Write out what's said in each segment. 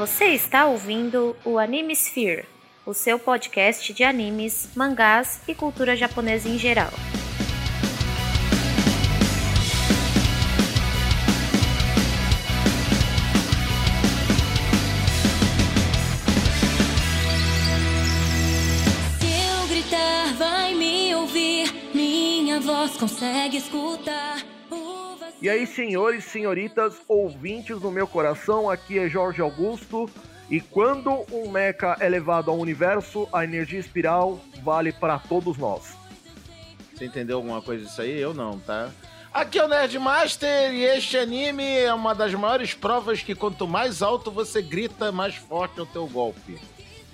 Você está ouvindo o Anime Sphere, o seu podcast de animes, mangás e cultura japonesa em geral. Se eu gritar, vai me ouvir. Minha voz consegue escutar. E aí, senhores, senhoritas, ouvintes do meu coração, aqui é Jorge Augusto. E quando um mecha é levado ao universo, a energia espiral vale para todos nós. Você entendeu alguma coisa disso aí? Eu não, tá? Aqui é o Nerdmaster e este anime é uma das maiores provas que quanto mais alto você grita, mais forte é o teu golpe.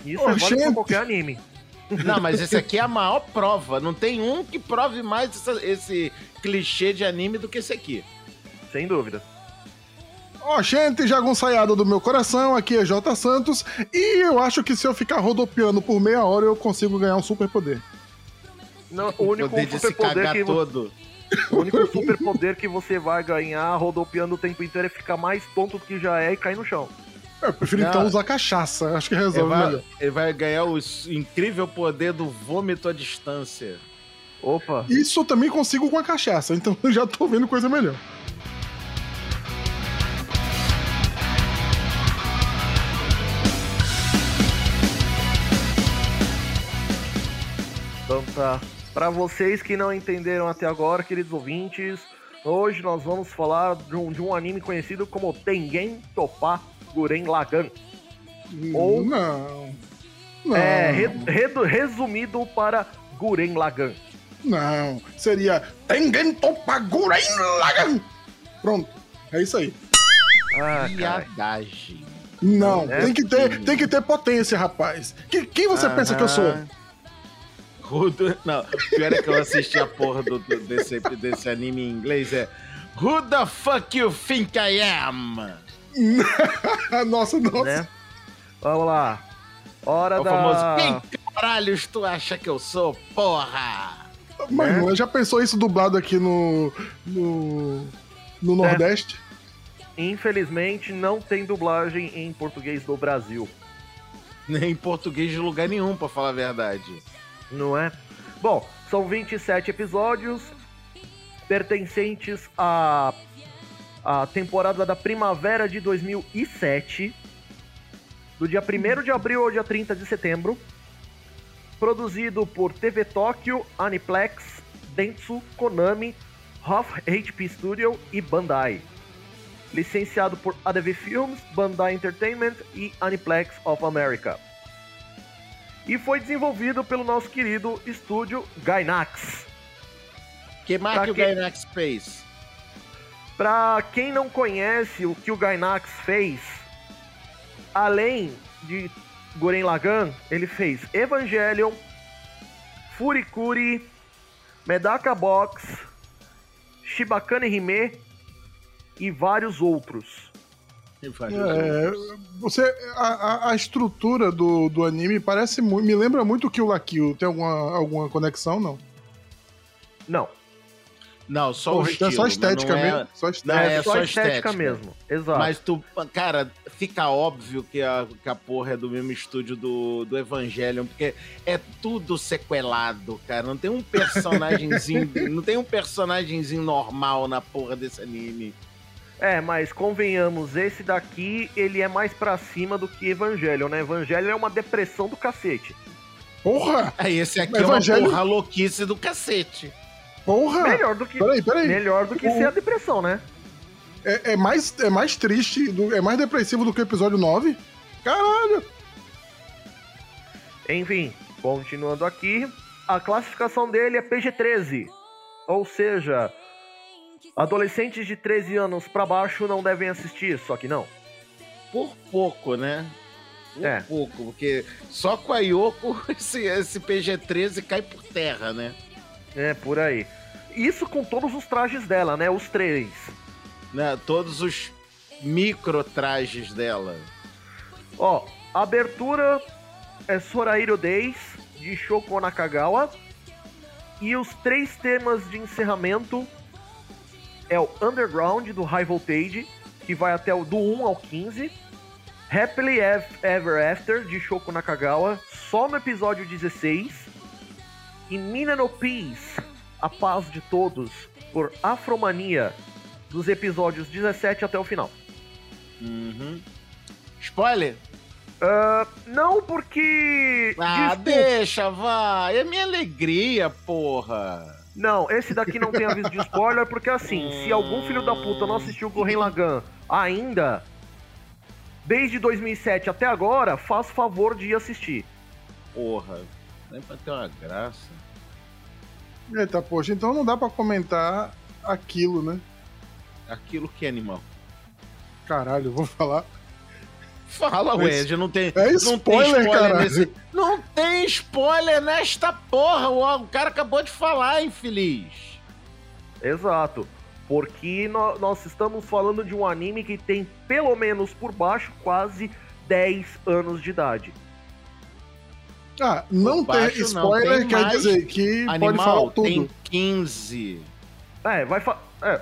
Isso Ô, é válido pra qualquer anime. Não, mas esse aqui é a maior prova. Não tem um que prove mais essa- esse clichê de anime do que esse aqui. Sem dúvida. Ó, gente, jagunçaiada do meu coração, aqui é J Santos, e eu acho que se eu ficar rodopiando por meia hora, eu consigo ganhar um superpoder. Não, o único poder de se superpoder cagar que todo. o único superpoder que você vai ganhar rodopiando o tempo inteiro é ficar mais tonto do que já é e cair no chão. Eu prefiro Não. então usar cachaça, acho que Ele resolve vai, melhor. ele vai ganhar o incrível poder do vômito à distância. Opa. Isso eu também consigo com a cachaça, então eu já tô vendo coisa melhor. Então tá. Pra vocês que não entenderam até agora, queridos ouvintes, hoje nós vamos falar de um, de um anime conhecido como Tengen Toppa Guren Lagann. Ou- Não. Não. É, re- redu- resumido para Guren Lagann. Não. Seria Tengen Topaguren Lagan. Pronto. É isso aí. Ah. Viadagem. Não, É, tem, que ter, sim. tem que ter potência, rapaz. Que- quem você pensa que eu sou? Rudo. Não, pior é que eu assisti a porra do, do- desse, desse anime em inglês. É Who the fuck you think I am? Nossa, nossa. Né? Vamos lá. Hora É o da... famoso Quem caralhos tu acha que eu sou, porra? Mas né? já pensou isso dublado aqui no. no. no Nordeste? Infelizmente, não tem dublagem em português do Brasil, Nem em português de lugar nenhum, pra falar a verdade. Não é? Bom, são 27 episódios pertencentes à, à temporada da primavera de 2007, do dia 1 de abril ao dia 30 de setembro. Produzido por TV Tóquio, Aniplex, Dentsu, Konami, Hoff HP Studio e Bandai. Licenciado por ADV Films, Bandai Entertainment e Aniplex of America. E foi desenvolvido pelo nosso querido estúdio Gainax. Que marca Pra o? Gainax fez? Pra quem não conhece o que o Gainax fez, além de Guren Lagann, ele fez Evangelion, Furikuri, Medaka Box, Shibakane Hime e vários outros. É, você, a, a- estrutura do, do anime parece me lembra muito que o La Kill. Tem alguma, alguma conexão, não? Não, Não, só Pô, o estilo. é só estética não é- mesmo. Só Não, estética. é, é só só estética, estética. mesmo. Exato. Mas tu, cara, fica óbvio que a, que a porra é do mesmo estúdio do, do Evangelion, porque é tudo sequelado, cara. Não tem um personagemzinho, não tem um personagemzinho normal na porra desse anime. É, mas convenhamos, esse daqui, ele é mais pra cima do que Evangelion, né? Evangelion é uma depressão do cacete. Porra! Aí esse aqui Evangelho- é uma porra louquice do cacete. Porra! Melhor do que, Peraí, peraí. melhor do que O- ser a depressão, né? É, é mais, é mais triste, do- é mais depressivo do que o episódio 9? Caralho! Enfim, continuando aqui, a classificação dele é PG-13. Ou seja, adolescentes de 13 anos pra baixo não devem assistir, só que não. Por pouco, né? Por É. pouco, porque só com a Yoko esse, esse PG-13 cai por terra, né? É, por aí. Isso com todos os trajes dela, né? Os três. né? Todos os micro trajes dela. Ó, abertura é Sorahiro Days, de Shoko Nakagawa. E os três temas de encerramento é o Underground, do High Voltage, que vai até o do 1 ao 15. Happily Ev- Ever After, de Shoko Nakagawa, só no episódio 16. E Mina no Peace, A Paz de Todos, por Afromania, dos episódios 17 até o final. Uhum. Spoiler? Ah, não, porque. Ah, Desculpa. deixa, vai. É minha alegria, porra. Não, esse daqui não tem aviso de spoiler, porque assim, se algum filho da puta não assistiu Gurren Lagann ainda, desde 2007 até agora, faz favor de ir assistir. Porra. Nem pra ter uma graça. Eita, poxa, então não dá pra comentar aquilo, né? Aquilo que é animal. Caralho, eu vou falar. Fala, Mas- Wed, não tem, É não spoiler, tem caralho. nesse. Não tem spoiler nesta porra. O, cara acabou de falar, infeliz. Exato. Porque nó- nós estamos falando de um anime que tem, pelo menos por baixo, quase 10 anos de idade. Ah, não baixo, não, spoiler tem quer mais dizer que pode Animal falar tudo. tem 15. É, vai fa... É.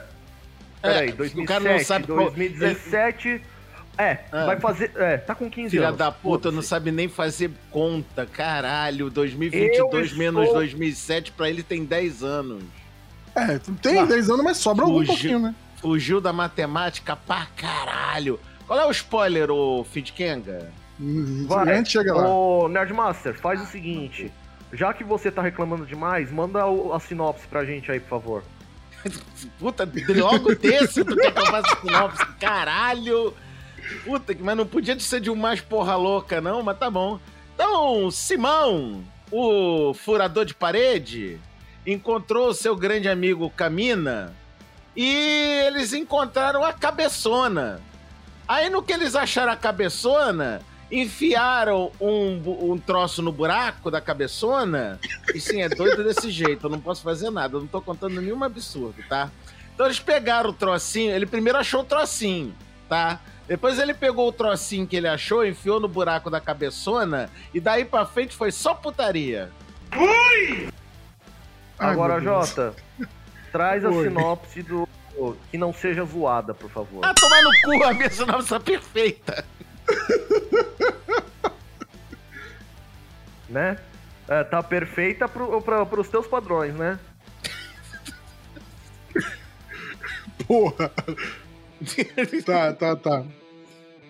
Peraí, É, 2007, o cara não sabe qual- 2017... É, Ah. vai fazer... É, tá com 15 Filha anos. da puta, não sabe nem fazer conta. Caralho, Eu 2022 estou- menos 2007 pra ele tem 10 anos. É, tem Ah, 10 anos, mas sobra algum fugiu. pouquinho, né? Fugiu da matemática pra caralho. Qual é o spoiler, ô Fidkenga? Hum, Vai. A gente chega lá. Ô, Nerdmaster, faz o seguinte. Já que você tá reclamando demais, manda o- a sinopse pra gente aí, por favor. Puta, logo desse tu quer que eu faça sinopse? Caralho! Puta, que- mas não podia ser de um mais porra louca, não, mas tá bom. Então, Simão, o furador de parede, encontrou o seu grande amigo Camina e eles encontraram a cabeçona. Aí no que eles acharam a cabeçona, enfiaram um, um troço no buraco da cabeçona. E sim, é doido desse jeito, eu não posso fazer nada, eu não tô contando nenhum absurdo, tá? Então eles pegaram o trocinho, ele primeiro achou o trocinho, tá? Depois ele pegou o trocinho que ele achou, enfiou no buraco da cabeçona, e daí pra frente foi só putaria. Ai, Agora. Jota, traz a Oi. sinopse do... Que não seja zoada, por favor. Ah, tomar no cu, a minha sinopse tá perfeita. Né? É, tá perfeita pro, pra, pros teus padrões, né? Porra. tá, tá, tá.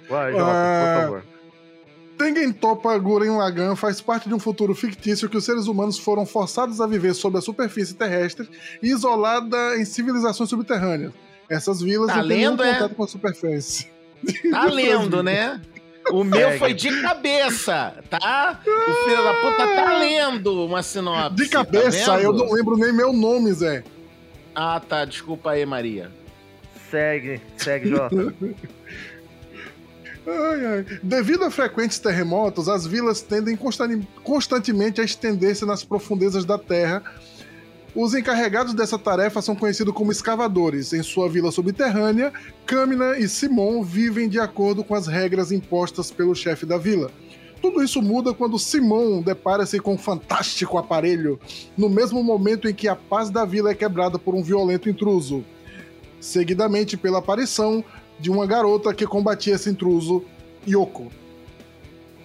Vai, Jota, Ah. por favor. Tengen Toppa Guren Lagann faz parte de um futuro fictício que os seres humanos foram forçados a viver sob a superfície terrestre e isolada em civilizações subterrâneas. Essas vilas Tá não têm nenhum é? contato com a superfície. Tá lendo, né? O meu Segue. foi de cabeça, tá? O filho da puta tá lendo uma sinopse. De cabeça, tá eu não lembro nem meu nome, Zé. Ah, tá. Desculpa aí, Maria. Segue, segue, Jota. Ai, ai. Devido a frequentes terremotos, as vilas tendem constan- constantemente a estender-se nas profundezas da terra. Os encarregados dessa tarefa são conhecidos como escavadores. Em sua vila subterrânea, Kamina e Simon vivem de acordo com as regras impostas pelo chefe da vila. Tudo isso muda quando Simon depara-se com um fantástico aparelho, no mesmo momento em que a paz da vila é quebrada por um violento intruso. Seguidamente pela aparição de uma garota que combatia esse intruso, Yoko.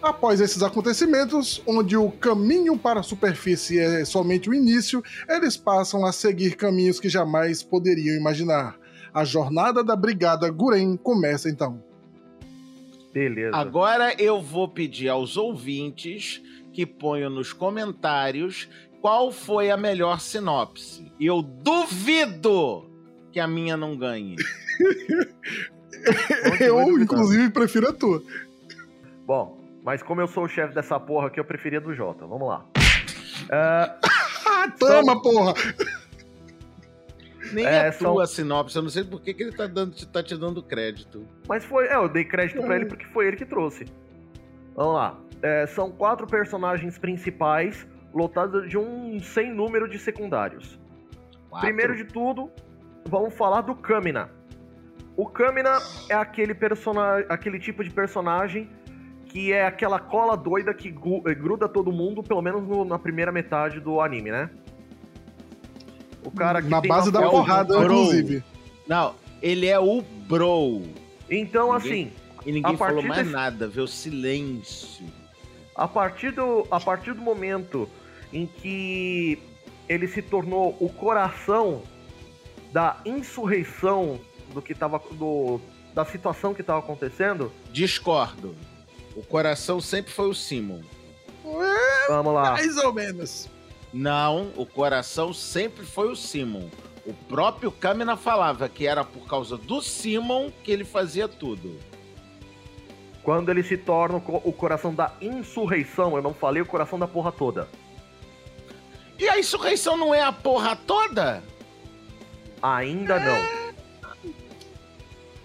Após esses acontecimentos, onde o caminho para a superfície é somente o início, eles passam a seguir caminhos que jamais poderiam imaginar. A jornada da Brigada Guren começa então. Beleza. Agora eu vou pedir aos ouvintes que ponham nos comentários qual foi a melhor sinopse. E eu duvido que a minha não ganhe. Eu, inclusive, prefiro a tua. Bom, mas como eu sou o chefe dessa porra aqui, eu preferia do Jota. Vamos lá. Ah, toma, porra! Nem É, a são- tua sinopse, eu não sei por que, que ele tá, dando, tá te dando crédito. mas foi. É, eu dei crédito pra ele porque foi ele que trouxe. Vamos lá. É, são quatro personagens principais, lotados de um sem número de secundários. Quatro? Primeiro de tudo, vamos falar do Kamina. O Kamina é aquele personagem, aquele tipo de personagem que é aquela cola doida que eh, gruda todo mundo, pelo menos no- na primeira metade do anime, né? O cara que Na tem base da porrada, bro. inclusive. Não, ele é o bro. Então, Ninguém- assim, E ninguém falou mais desse- nada, viu? Silêncio. A partir, do, a partir do momento em que ele se tornou o coração da insurreição do que tava, do, da situação que estava acontecendo, Discordo. O coração sempre foi o Simon. vamos lá. Mais ou menos. Não, o coração sempre foi o Simon. O próprio Kamina falava que era por causa do Simon que ele fazia tudo. Quando ele se torna o coração da insurreição, eu não falei o coração da porra toda. E a insurreição não é a porra toda? Ainda não.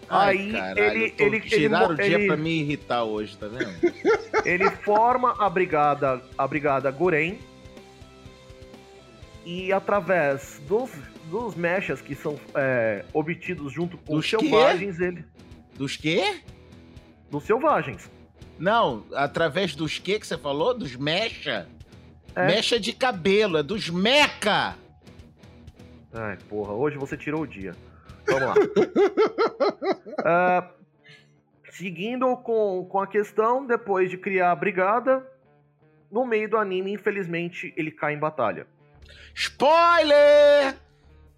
Ai, Aí, caralho, ele- ele- tiraram o dia ele- pra me irritar hoje, tá vendo? Ele forma a brigada, a brigada Guren e através dos, dos mechas que são é, obtidos junto com os quê? selvagens, ele Dos quê? dos selvagens. Não, através dos quê que você falou? Dos mecha? É. Mecha de cabelo, é dos meca! Ai, porra, hoje você tirou o dia. Vamos lá. Ah, seguindo com, com a questão, depois de criar a brigada, no meio do anime, infelizmente, ele cai em batalha. Spoiler!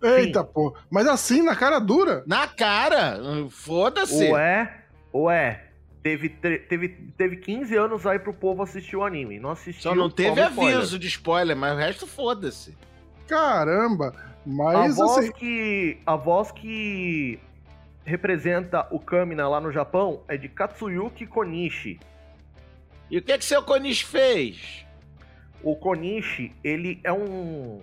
Eita, pô. Mas assim, na cara dura. Na cara! Foda-se! Ué, ué. Teve, teve, teve 15 anos aí pro povo assistir o anime. Não assistiu. Só não teve toma spoiler. aviso de spoiler, mas o resto foda-se. Caramba. A Mas voz, assim. que, a voz que representa o Kamina lá no Japão é de Katsuyuki Konishi. E o que que seu Konishi fez? O Konishi, ele é um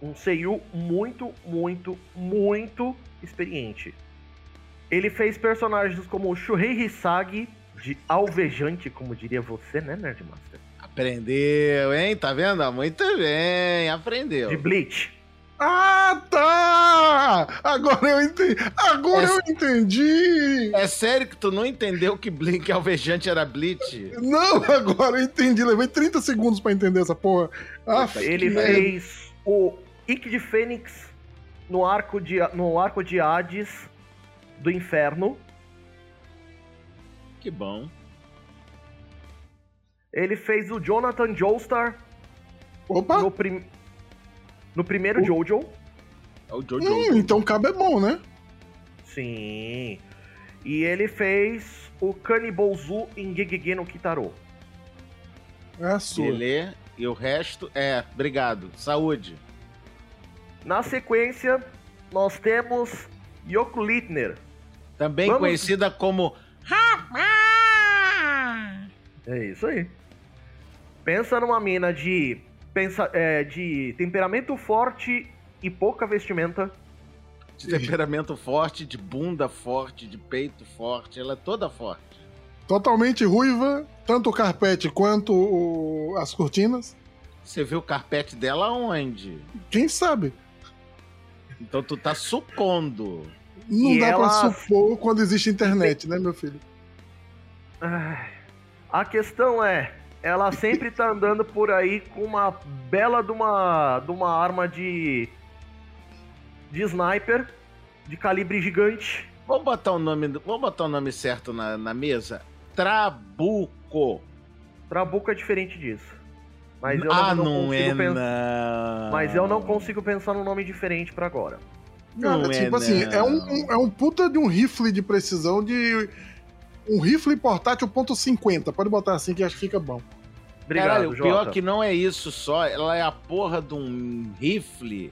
um seiyuu muito, muito, muito experiente. Ele fez personagens como o Shuhei Hisagi, de alvejante, como diria você, né, Nerdmaster? Aprendeu, hein? Tá vendo? Muito bem, aprendeu. De Bleach. Ah, tá! Agora eu entendi. Agora Essa- eu entendi! É sério que tu não entendeu que Blink Alvejante era Bleach? Não, agora eu entendi. Levei 30 segundos pra entender essa porra. Ah, Ele fez o Ikki de Fênix no arco de, no arco de Hades do Inferno. Que bom. Ele fez o Jonathan Joestar Opa! no, prim- no primeiro O- Jojo. É o Jojo. Hum, então cabe é bom, né? Sim. E ele fez o Kanibozu em Gegege no Kitaro. É a sua. Belê. E o resto é, obrigado. Saúde. Na sequência, nós temos Yoko Littner. Também Vamos- conhecida como É isso aí. Pensa numa mina de, pensa, é, de temperamento forte e pouca vestimenta. de temperamento forte, de bunda forte, de peito forte. Ela é toda forte. Totalmente ruiva, tanto o carpete quanto o- as cortinas. Você viu o carpete dela onde? Quem sabe? Então tu tá supondo. Não E dá ela- pra supor quando existe internet, né, meu filho? A questão é, ela sempre tá andando por aí com uma bela de uma, de uma arma de, de sniper, de calibre gigante. Vamos botar o nome, vamos botar o nome certo na, na mesa? Trabuco. Trabuco é diferente disso. Mas eu ah, não, não, consigo é pensar. não. Mas eu não consigo pensar num nome diferente pra agora. Cara, Não é, tipo assim, não. é um, um- é um puta de um rifle de precisão de. Um rifle portátil ponto .50. Pode botar assim que acho que fica bom. Obrigado, Caralho, o pior que não é isso só, ela é a porra de um rifle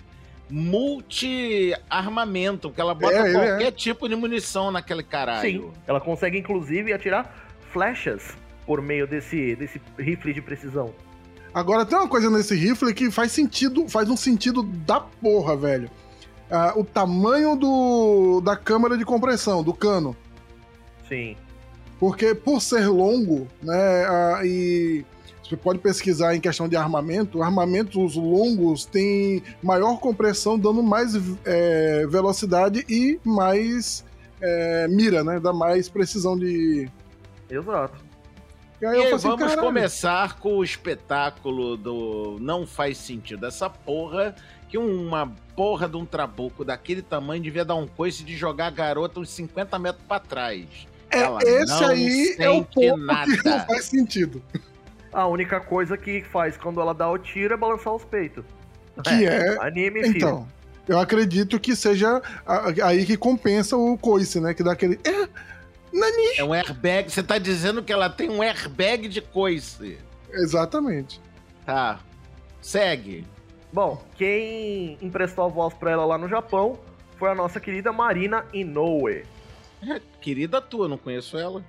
multi-armamento, que ela bota É, ele qualquer tipo de munição naquele caralho. Sim, ela consegue inclusive atirar flechas por meio desse, desse rifle de precisão. Agora tem uma coisa nesse rifle que faz sentido, faz um sentido da porra, velho. Ah, o tamanho do, da câmara de compressão, do cano. Sim. Porque por ser longo, né, ah, e você pode pesquisar em questão de armamento, armamentos longos têm maior compressão, dando mais é, velocidade e mais é, mira, né? Dá mais precisão de. Exato. E E assim, vamos caralho, começar com o espetáculo do não faz sentido essa porra que uma porra de um trabuco daquele tamanho devia dar um coice de jogar a garota uns 50 metros pra trás. É, Ela esse não aí é o ponto que nada. não faz sentido. A única coisa que faz quando ela dá o tiro é balançar os peitos. Que é. Anime, filho. Então, eu acredito que seja aí que compensa o coice, né? Que dá aquele. É, Nani! É um airbag. Você tá dizendo que ela tem um airbag de coice. Exatamente. Tá. Segue. Bom, quem emprestou a voz pra ela lá no Japão foi a nossa querida Marina Inoue. Querida tua, não conheço ela.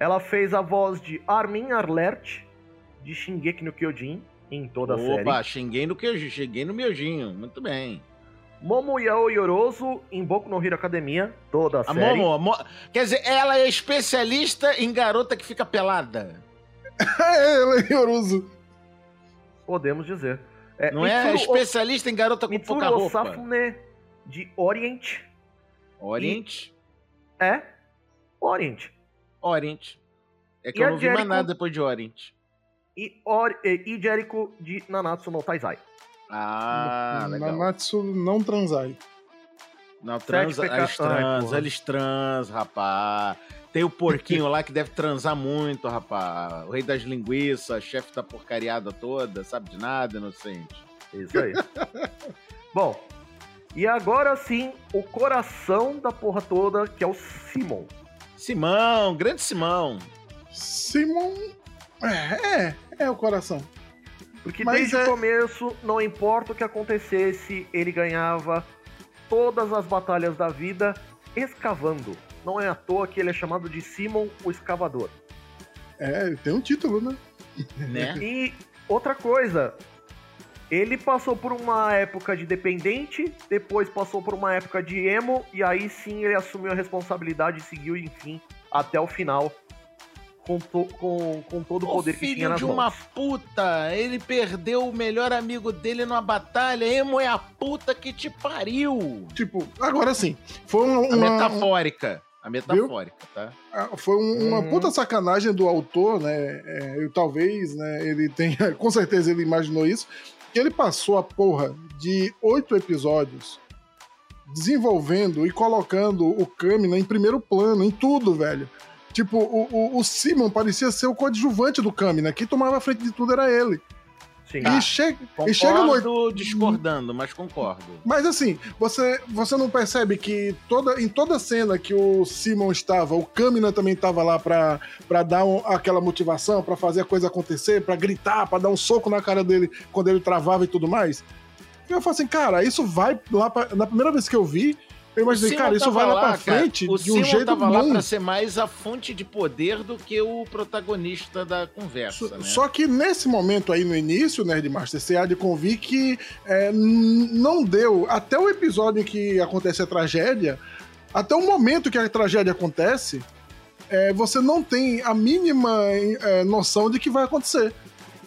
Ela fez a voz de Armin Arlert, de Shingeki no Kyojin, em toda a série. Opa, cheguei no que cheguei no miojinho. Muito bem. Momo Yao Yoroso, em Boku no Hero Academia, toda a, A série. Momo, a Mo- quer dizer, ela é especialista em garota que fica pelada. É, ela é Yoruzu. Podemos dizer. É, Não é Mitsuru O- especialista em garota com Mitsuru pouca roupa. Osafune, de Orient. Orient. É? Orient. Orient. É que E eu não vi mais Jericho? nada depois de Orient. E, Or e, Jericho, de Nanatsu no Taizai. Ah, legal. Namatsu não transai. Não, transa, peca- eles porra. eles transam, rapaz. Tem o porquinho lá que deve transar muito, rapaz. O rei das linguiças, chefe da porcariada toda, sabe de nada, inocente. Isso aí. Bom, e agora sim, o coração da porra toda, que é o Simon. Simão, grande Simão. Simon. É, é, é o coração. Porque Mas desde é- o começo, não importa o que acontecesse, ele ganhava todas as batalhas da vida escavando. Não é à toa que ele é chamado de Simon o Escavador. É, tem um título, né? Né? E outra coisa, ele passou por uma época de dependente, depois passou por uma época de emo, e aí sim ele assumiu a responsabilidade e seguiu, enfim, até o final, com, to- com, com todo o O poder que tinha filho nas de mãos. uma puta, ele perdeu o melhor amigo dele numa batalha. Emo é a puta que te pariu. Tipo, agora sim. Foi uma. A uma- metafórica. A metafórica, tá? Ah, Foi um- uma Uhum. puta sacanagem do autor, né? É, eu, talvez, né? Ele tenha. Com certeza ele imaginou isso. Ele passou a porra de oito episódios desenvolvendo e colocando o Kamina em primeiro plano, em tudo, velho. Tipo, o, o, o Simon parecia ser o coadjuvante do Kamina. Quem tomava a frente de tudo era ele. Sim. E, che e chega no Concordo, discordando, mas concordo. Mas assim, você, você não percebe que toda, em toda cena que o Simon estava, o Kamina também estava lá pra, pra dar um- aquela motivação, pra fazer a coisa acontecer, pra gritar, pra dar um soco na cara dele quando ele travava e tudo mais. E eu falo assim, cara, isso vai lá pra, Na primeira vez que eu vi, eu imaginei, cara, isso vai lá, pra cara. frente de um jeito tava lá bom. pra ser mais a fonte de poder do que o protagonista da conversa, Só- né? Só que nesse momento aí no início, Nerdmaster, você há de convir que é, não deu. Até o episódio em que acontece a tragédia, até o momento que a tragédia acontece, é, você não tem a mínima é, noção de que vai acontecer.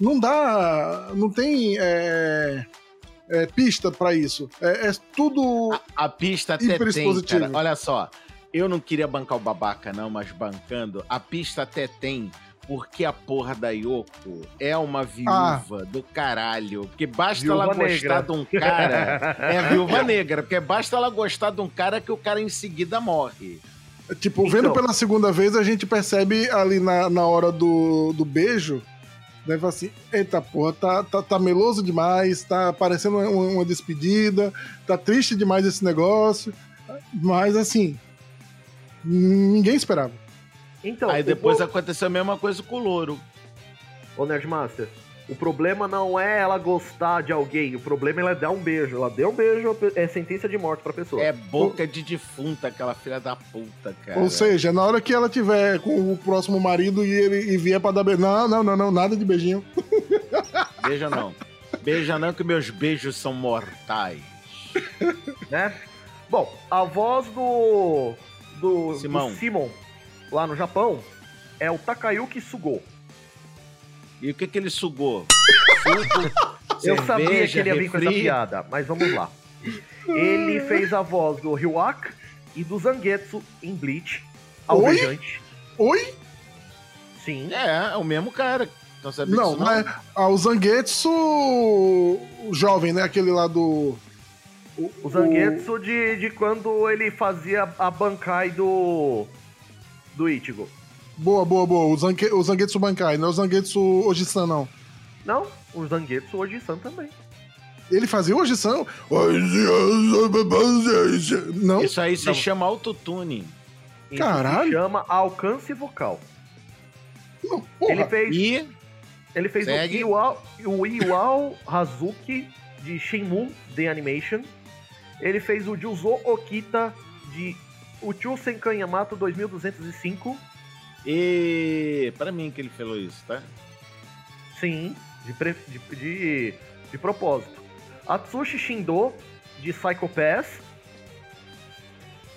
Não dá. Não tem é, é, pista pra isso. É, é tudo. A pista até tem, cara. Olha só, eu não queria bancar o babaca, não, mas bancando, a pista até tem, porque a porra da Yoko é uma viúva do caralho. Porque basta Viúva ela negra. gostar de um cara. é viúva negra, porque basta ela gostar de um cara que o cara em seguida morre. Tipo, vendo Então. pela segunda vez, a gente percebe ali na, na hora do, do beijo, né? fala assim, eita porra, tá, tá, tá meloso demais, tá parecendo uma, uma despedida, tá triste demais esse negócio. Mas assim, ninguém esperava. Então, Aí depois po- aconteceu a mesma coisa com o louro. Ô Nerdmaster, o problema não é ela gostar de alguém, o problema é ela dar um beijo. Ela deu um beijo, é sentença de morte pra pessoa. É boca de defunta, aquela filha da puta, cara. Ou seja, na hora que ela tiver com o próximo marido e ele e vier pra dar beijo. Não, não, não, não, nada de beijinho. Beija não. Beija não, que meus beijos são mortais. né? Bom, a voz do, do, Simão. do Simon lá no Japão é o Takayuki Sugo. E o que que ele sugou? Suco, Eu sabia que cerveja, ele ia vir com essa refri? piada, mas vamos lá. Ele fez a voz do Ryuak e do Zangetsu em Bleach, alvejante. Oi? Sim. É, é o mesmo cara. Não sabia Não, disso, não? mas ah, o Zangetsu, o jovem, né? Aquele lá do. O Zangetsu de, de quando ele fazia a Bankai do. do Ichigo. Boa, boa, boa. O, Zange, o Zangetsu Bankai, não é o Zangetsu Oji-san, não. Não, o Zangetsu Oji-san também. Ele fazia Oji-san? Não? Isso aí se Não. chama autotune. Isso Caralho. se chama alcance vocal. não porra. Ele fez, E ele fez o Segue. Iwao, o Iwao Hazuki de Shenmue The Animation. Ele fez o Juzo Okita de Uchusen Yamato 2205. E para mim que ele falou isso, tá? Sim, de, pre- de, de, de propósito. Atsushi Shindo, de Psycho Pass.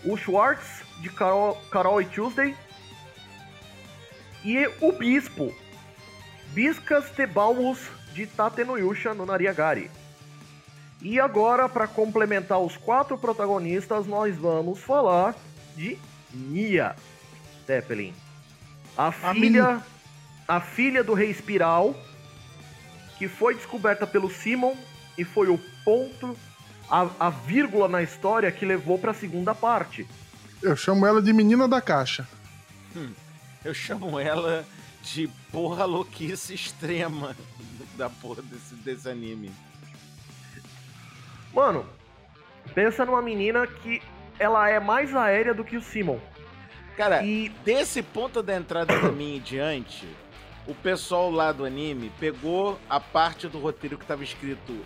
O Schwartz, de Carol, Carol e Tuesday. E o Bispo, Biscas Tebalmus, de Tatenoyusha no Nariagari. E agora, para complementar os quatro protagonistas, nós vamos falar de Nia Zeppelin. A filha, a filha do Rei Espiral, que foi descoberta pelo Simon e foi o ponto, a, a vírgula na história que levou para a segunda parte. Eu chamo ela de menina da caixa. Eu chamo ela de porra louquice extrema da porra desse, desse anime. Mano, pensa numa menina que ela é mais aérea do que o Simon. Cara, E desse ponto da entrada pra mim em diante, o pessoal lá do anime pegou a parte do roteiro que tava escrito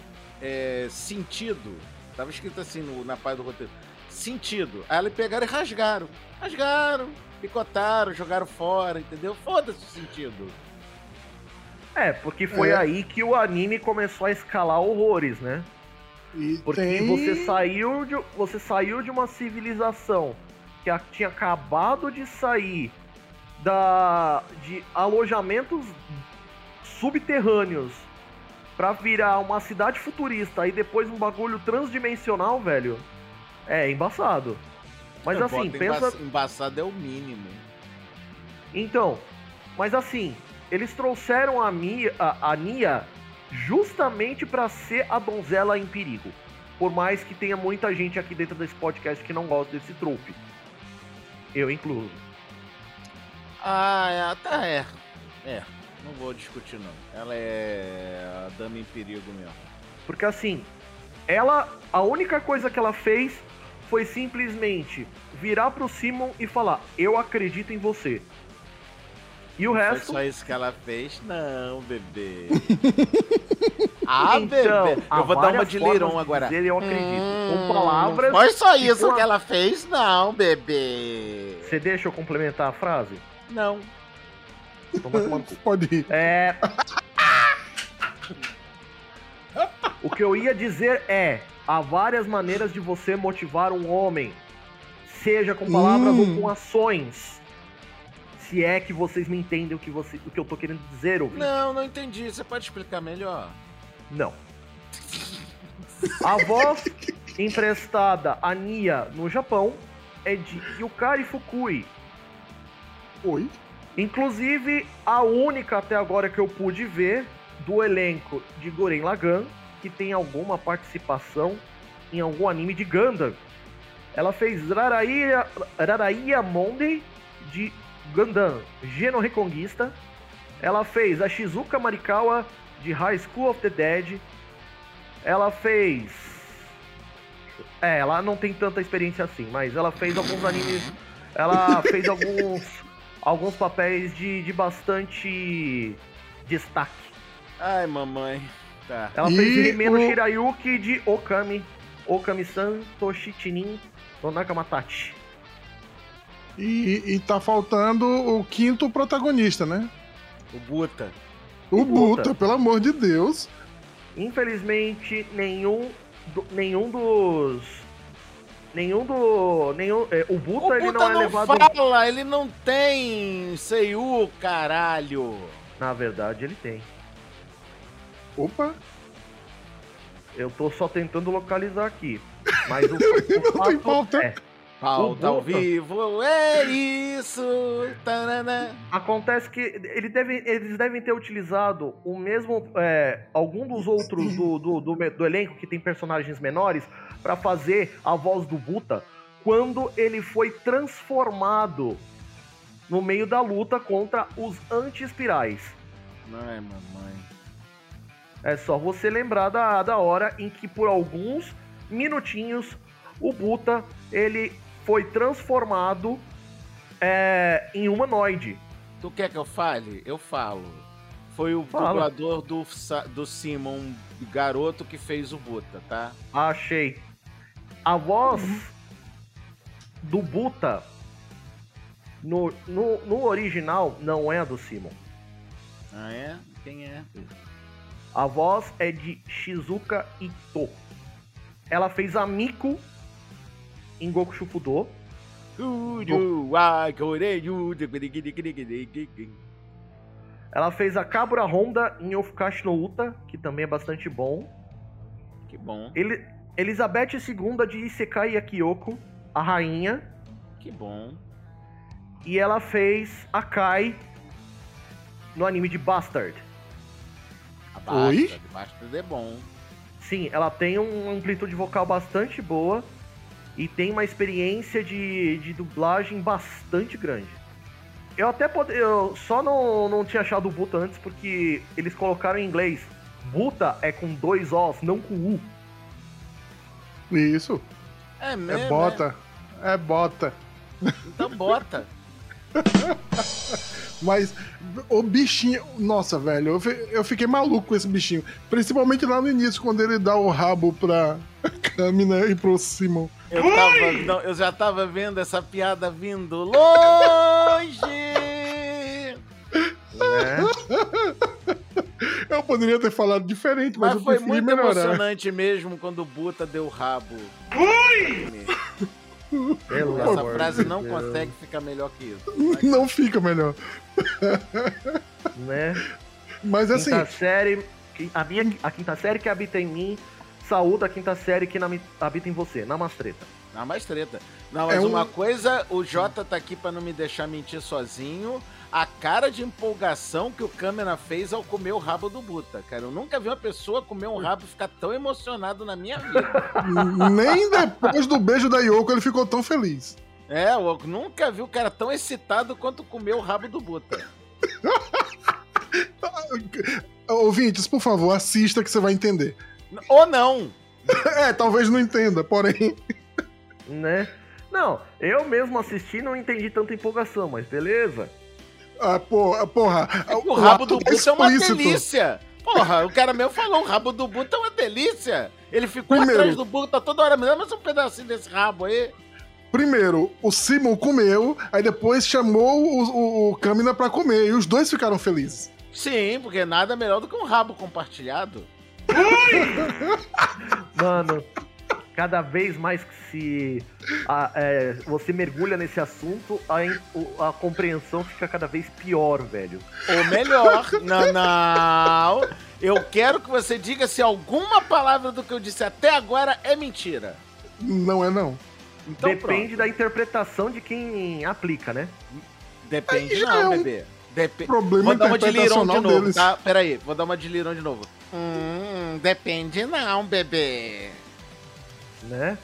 é, sentido. Tava escrito assim no- na parte do roteiro. Sentido. Aí eles pegaram e rasgaram. Rasgaram, picotaram, jogaram fora, entendeu? Foda-se o sentido. é, porque foi É. aí que o anime começou a escalar horrores, né? E Porque tem... você saiu de você saiu de uma civilização que tinha acabado de sair da de alojamentos subterrâneos pra virar uma cidade futurista e depois um bagulho transdimensional, velho. É embaçado. Mas Eu assim, pensa, embaça- Embaçado é o mínimo. então, mas assim, eles trouxeram a, Mia, a, a Nia justamente pra ser a donzela em perigo. Por mais que tenha muita gente aqui dentro desse podcast que não gosta desse trupe. Eu incluso. Ah, é, tá, é. É, não vou discutir não. Ela é a dama em perigo mesmo. Porque assim, ela. A única coisa que ela fez foi simplesmente virar pro Simon e falar: Eu acredito em você. E o Não resto. Foi só isso que ela fez? Não, bebê. ah, Então, bebê. Eu vou dar uma de leirão agora. dizer eu acredito. Hum, Com palavras. Não foi só isso com que ela fez, não, bebê. Você deixa eu complementar a frase? Não. Toma tomar no cu. Pode ir. É. O que eu ia dizer é: há várias maneiras de você motivar um homem, seja com palavras Hum. ou com ações. Se é que vocês me entendem o que, você, o que eu tô querendo dizer, ouvinte. Não, não entendi. Você pode explicar melhor? Não. A voz emprestada a Nia no Japão é de Yukari Fukui. Oi? Inclusive, a única até agora que eu pude ver do elenco de Guren Lagann que tem alguma participação em algum anime de Gundam. Ela fez Raraia, Raraia Monday de Gundam Geno Reconquista. Ela fez a Shizuka Marikawa de High School of the Dead. Ela fez. É, ela não tem tanta experiência assim, mas ela fez alguns animes. Ela fez alguns alguns papéis de, de bastante destaque. Ai, mamãe. Tá. Ela E fez Himeno o- Shirayuki de Okami, Okami-san Toshitinin no Nakamatachi. E, e tá faltando o quinto protagonista, né? O Buta. O O Buta. Buta, pelo amor de Deus. Infelizmente, nenhum, do- nenhum dos. Nenhum do. Nenhum, é, o Buta, O ele Buta não é não levado. fala, ele não tem Seiyu, caralho. Na verdade, ele tem. Opa, Eu tô só tentando localizar aqui. Mas o, o Não tem fato pauta. é. Pauta ao vivo, é isso. Tanana. Acontece que ele deve, eles devem ter utilizado o mesmo. é, algum dos outros do, do, do, do elenco que tem personagens menores para fazer a voz do Buta quando ele foi transformado no meio da luta contra os anti-espirais. Ai, mamãe. É só você lembrar da, da hora em que por alguns minutinhos o Buta ele foi transformado é, em humanoide. Tu quer que eu fale? Eu falo. Foi o Fala. dublador do, do Simon, garoto, que fez o Buta, tá? Achei. A voz do Buta no, no, no original não é a do Simon. Ah, é? Quem é? A voz é de Shizuka Ito. Ela fez a Miko em Goku Shufudo. Ai, coreio, Ela fez a Kabura Honda em Ofukashi no Uta, que também é bastante bom. Que bom, Ele, Elizabeth II de Isekai Yakyoko, a rainha. que bom. E ela fez a Kai no anime de Bastard. A Oi? Bastard, Bastard é bom. Sim, ela tem uma amplitude vocal bastante boa e tem uma experiência de, de dublagem bastante grande. Eu até pod... eu só não, não tinha achado o Buta antes porque eles colocaram em inglês. Buta é com dois Os, não com U. Isso. É mesmo? É bota. É bota. é? Então bota. Mas o bichinho. Nossa, velho, eu, eu fiquei maluco com esse bichinho. Principalmente lá no início, quando ele dá o rabo pra Kamina e pro Simon. Eu, tava, não, eu já tava vendo essa piada vindo longe. Né? Eu poderia ter falado diferente, mas, Mas eu foi muito melhorar. emocionante mesmo quando o Buta deu o rabo. Pelo Essa amor frase não Deus, consegue ficar melhor que isso. Não fica melhor. Né? Mas assim, Quinta série. que- A, minha, a quinta série que habita em mim. Saúde a quinta série que na- habita em você. Namastreta. Não, mais treta. Não, mas É um- uma coisa, o Jota tá aqui pra não me deixar mentir sozinho. A cara de empolgação que o câmera fez ao comer o rabo do Buta, cara. Eu nunca vi uma pessoa comer um rabo e ficar tão emocionado na minha vida. nem depois do beijo da Yoko ele ficou tão feliz. É, eu nunca vi o cara tão excitado quanto comer o rabo do Buta. Ouvintes, por favor, assista que você vai entender. Ou não! É, talvez não entenda, porém. Né? Não, eu mesmo assisti não entendi tanta empolgação, mas beleza. Ah, porra, porra. É que o rabo do ato Buta é uma delícia! Porra, o cara mesmo falou, o rabo do Buta é uma delícia! Ele ficou Primeiro- atrás do Buta toda hora, me dá mais um pedacinho desse rabo aí. Primeiro, o Simon comeu, aí depois chamou o, o, o Kamina pra comer, e os dois ficaram felizes. Sim, porque nada melhor do que um rabo compartilhado. Mano, cada vez mais que se a- é, você mergulha nesse assunto, a, a compreensão fica cada vez pior, velho. Ou melhor, não, não. Eu quero que você diga se alguma palavra do que eu disse até agora é mentira. Não é não. Então Depende pronto. da interpretação de quem aplica, né? Depende Aí não, é um bebê. Depe... Problema Vou dar uma de lirão de novo, deles. tá? Peraí, vou dar uma de lirão de novo. Hum, depende não, bebê. né?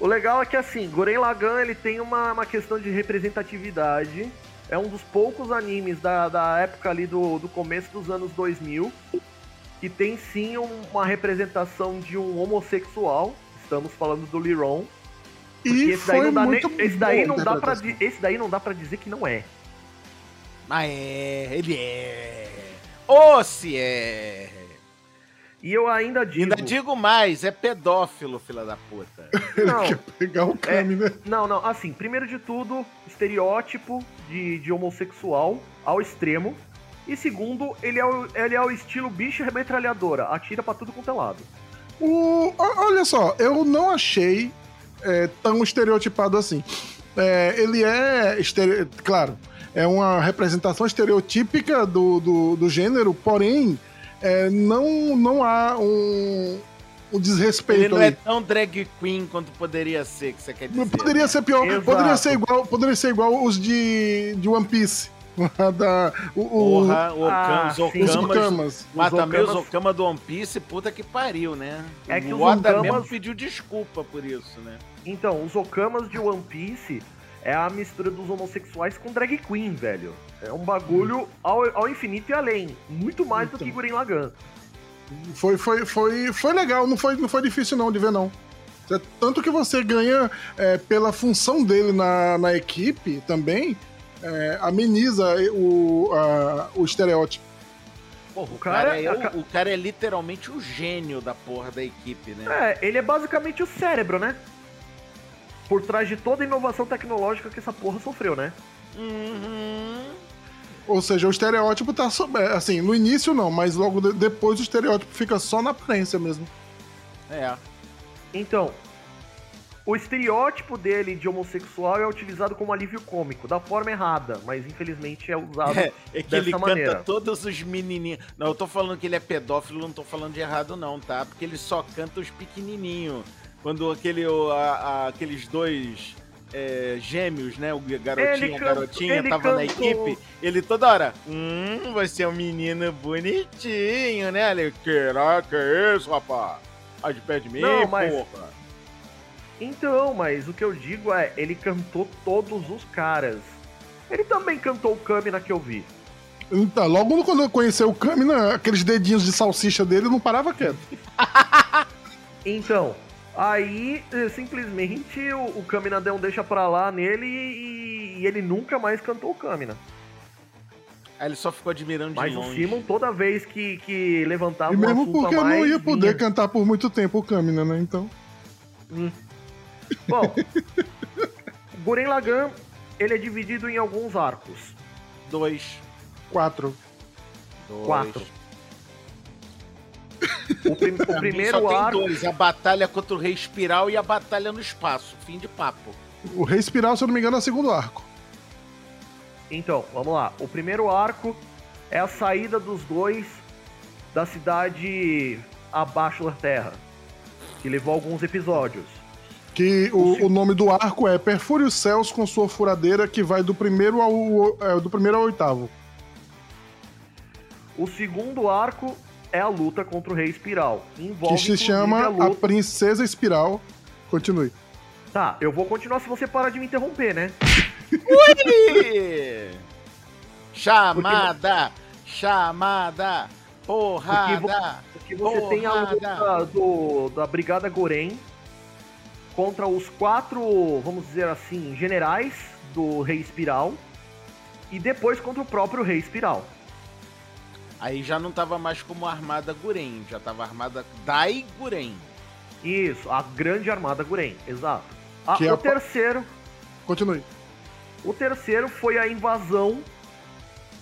O legal é que assim, Guren Lagann ele tem uma, uma questão de representatividade. É um dos poucos animes da, da época ali do, do começo dos anos 2000 que tem sim um- uma representação de um homossexual. Estamos falando do Liron. E esse daí não dá nem, esse daí não dá para interpretação. esse daí não dá para dizer que não é. Mas é, ele é. Ou se é. E eu ainda digo, Ainda digo mais, é pedófilo, filha da puta. não, Quer pegar o Kamina. Não, não, assim, primeiro de tudo, estereótipo de, de homossexual ao extremo. E segundo, ele é o, ele é o estilo bicho metralhadora, atira pra tudo quanto é lado. O, o- olha só, eu não achei é, tão estereotipado assim. É, ele é, estere- claro, é uma representação estereotípica do, do, do gênero, porém, é, não, não há um, um desrespeito Ele não é ali. tão drag queen quanto poderia ser, que você quer dizer. Poderia ser pior, Exato. poderia ser igual, poderia ser igual os de, de One Piece. da, o, o, Porra, o Ah, os sim. os Okamas. Okamas. Mas Os também os Okamas- Okama do One Piece, puta que pariu, né? É que o os Oda Okamas- mesmo pediu desculpa por isso, né? Então, os Okamas de One Piece é a mistura dos homossexuais com drag queen, velho. É um bagulho ao, ao infinito e além. Muito mais do Então. que Guren Lagann. Foi, foi, foi, foi legal, não foi, não foi difícil não de ver, não. É Tanto que você ganha, é, pela função dele na, na equipe também, é, ameniza o, a- o estereótipo. Porra, o, cara, cara- é, a o cara é literalmente o gênio da porra da equipe, né? É, ele é basicamente o cérebro, né? Por trás de toda a inovação tecnológica que essa porra sofreu, né? Uhum. Ou seja, o estereótipo tá. é, Assim, no início não, mas logo de- depois o estereótipo fica só na aparência mesmo. É. Então, o estereótipo dele de homossexual é utilizado como alívio cômico, da forma errada, mas infelizmente é usado. É, é que ele dessa canta maneira. todos os menininhos. Não, eu tô falando que ele é pedófilo, não tô falando de errado, não, tá? Porque ele só canta os pequenininhos. Quando aquele, o- a- a- aqueles dois é, gêmeos, né? O garotinho e a garotinha ele tava na equipe. Ele toda hora. Hum, você é um menino bonitinho, né? Ele, caraca, é isso, rapaz? Sai de pé de mim, Não, mas- porra. Então, mas o que eu digo é, ele cantou todos os caras. Ele também cantou o Kamina que eu vi. Então, logo quando eu conheci o Kamina, aqueles dedinhos de salsicha dele não parava quieto. Então, aí eh, simplesmente o, o Kamina deu um deixa pra lá nele e, e ele nunca mais cantou o Kamina. Aí ele só ficou admirando de Mas o longe. Simon, toda vez que, que levantava E um mesmo porque mais, não ia poder vinha. cantar por muito tempo o Kamina, né? Então. Bom, Guren Lagann, ele é dividido em alguns arcos. Dois. Quatro. Dois. Quatro. O, prim- o primeiro só tem arco... dois, a batalha contra o Rei Espiral e a batalha no espaço. Fim de papo. O Rei Espiral, se eu não me engano, é o segundo arco. Então, vamos lá. O primeiro arco é a saída dos dois da cidade abaixo da terra. Que levou alguns episódios. Que o, o nome do arco é Perfure os Céus com sua furadeira, que vai do primeiro ao, é, do primeiro ao oitavo. O segundo arco é a luta contra o Rei Espiral. Envolve Que se chama a a luta... Princesa Espiral. Continue. Tá, eu vou continuar se você parar de me interromper, né? Ih! chamada! Chamada! Porrada! Porque você tem a Porrada! luta do, da Brigada Goren contra os quatro, vamos dizer assim, generais do Rei Espiral. E depois contra o próprio Rei Espiral. Aí já não tava mais como armada Guren, já tava armada Dai Guren. Isso, a grande armada Guren, exato. Ah, Que é o a- terceiro, Continue. o terceiro foi a invasão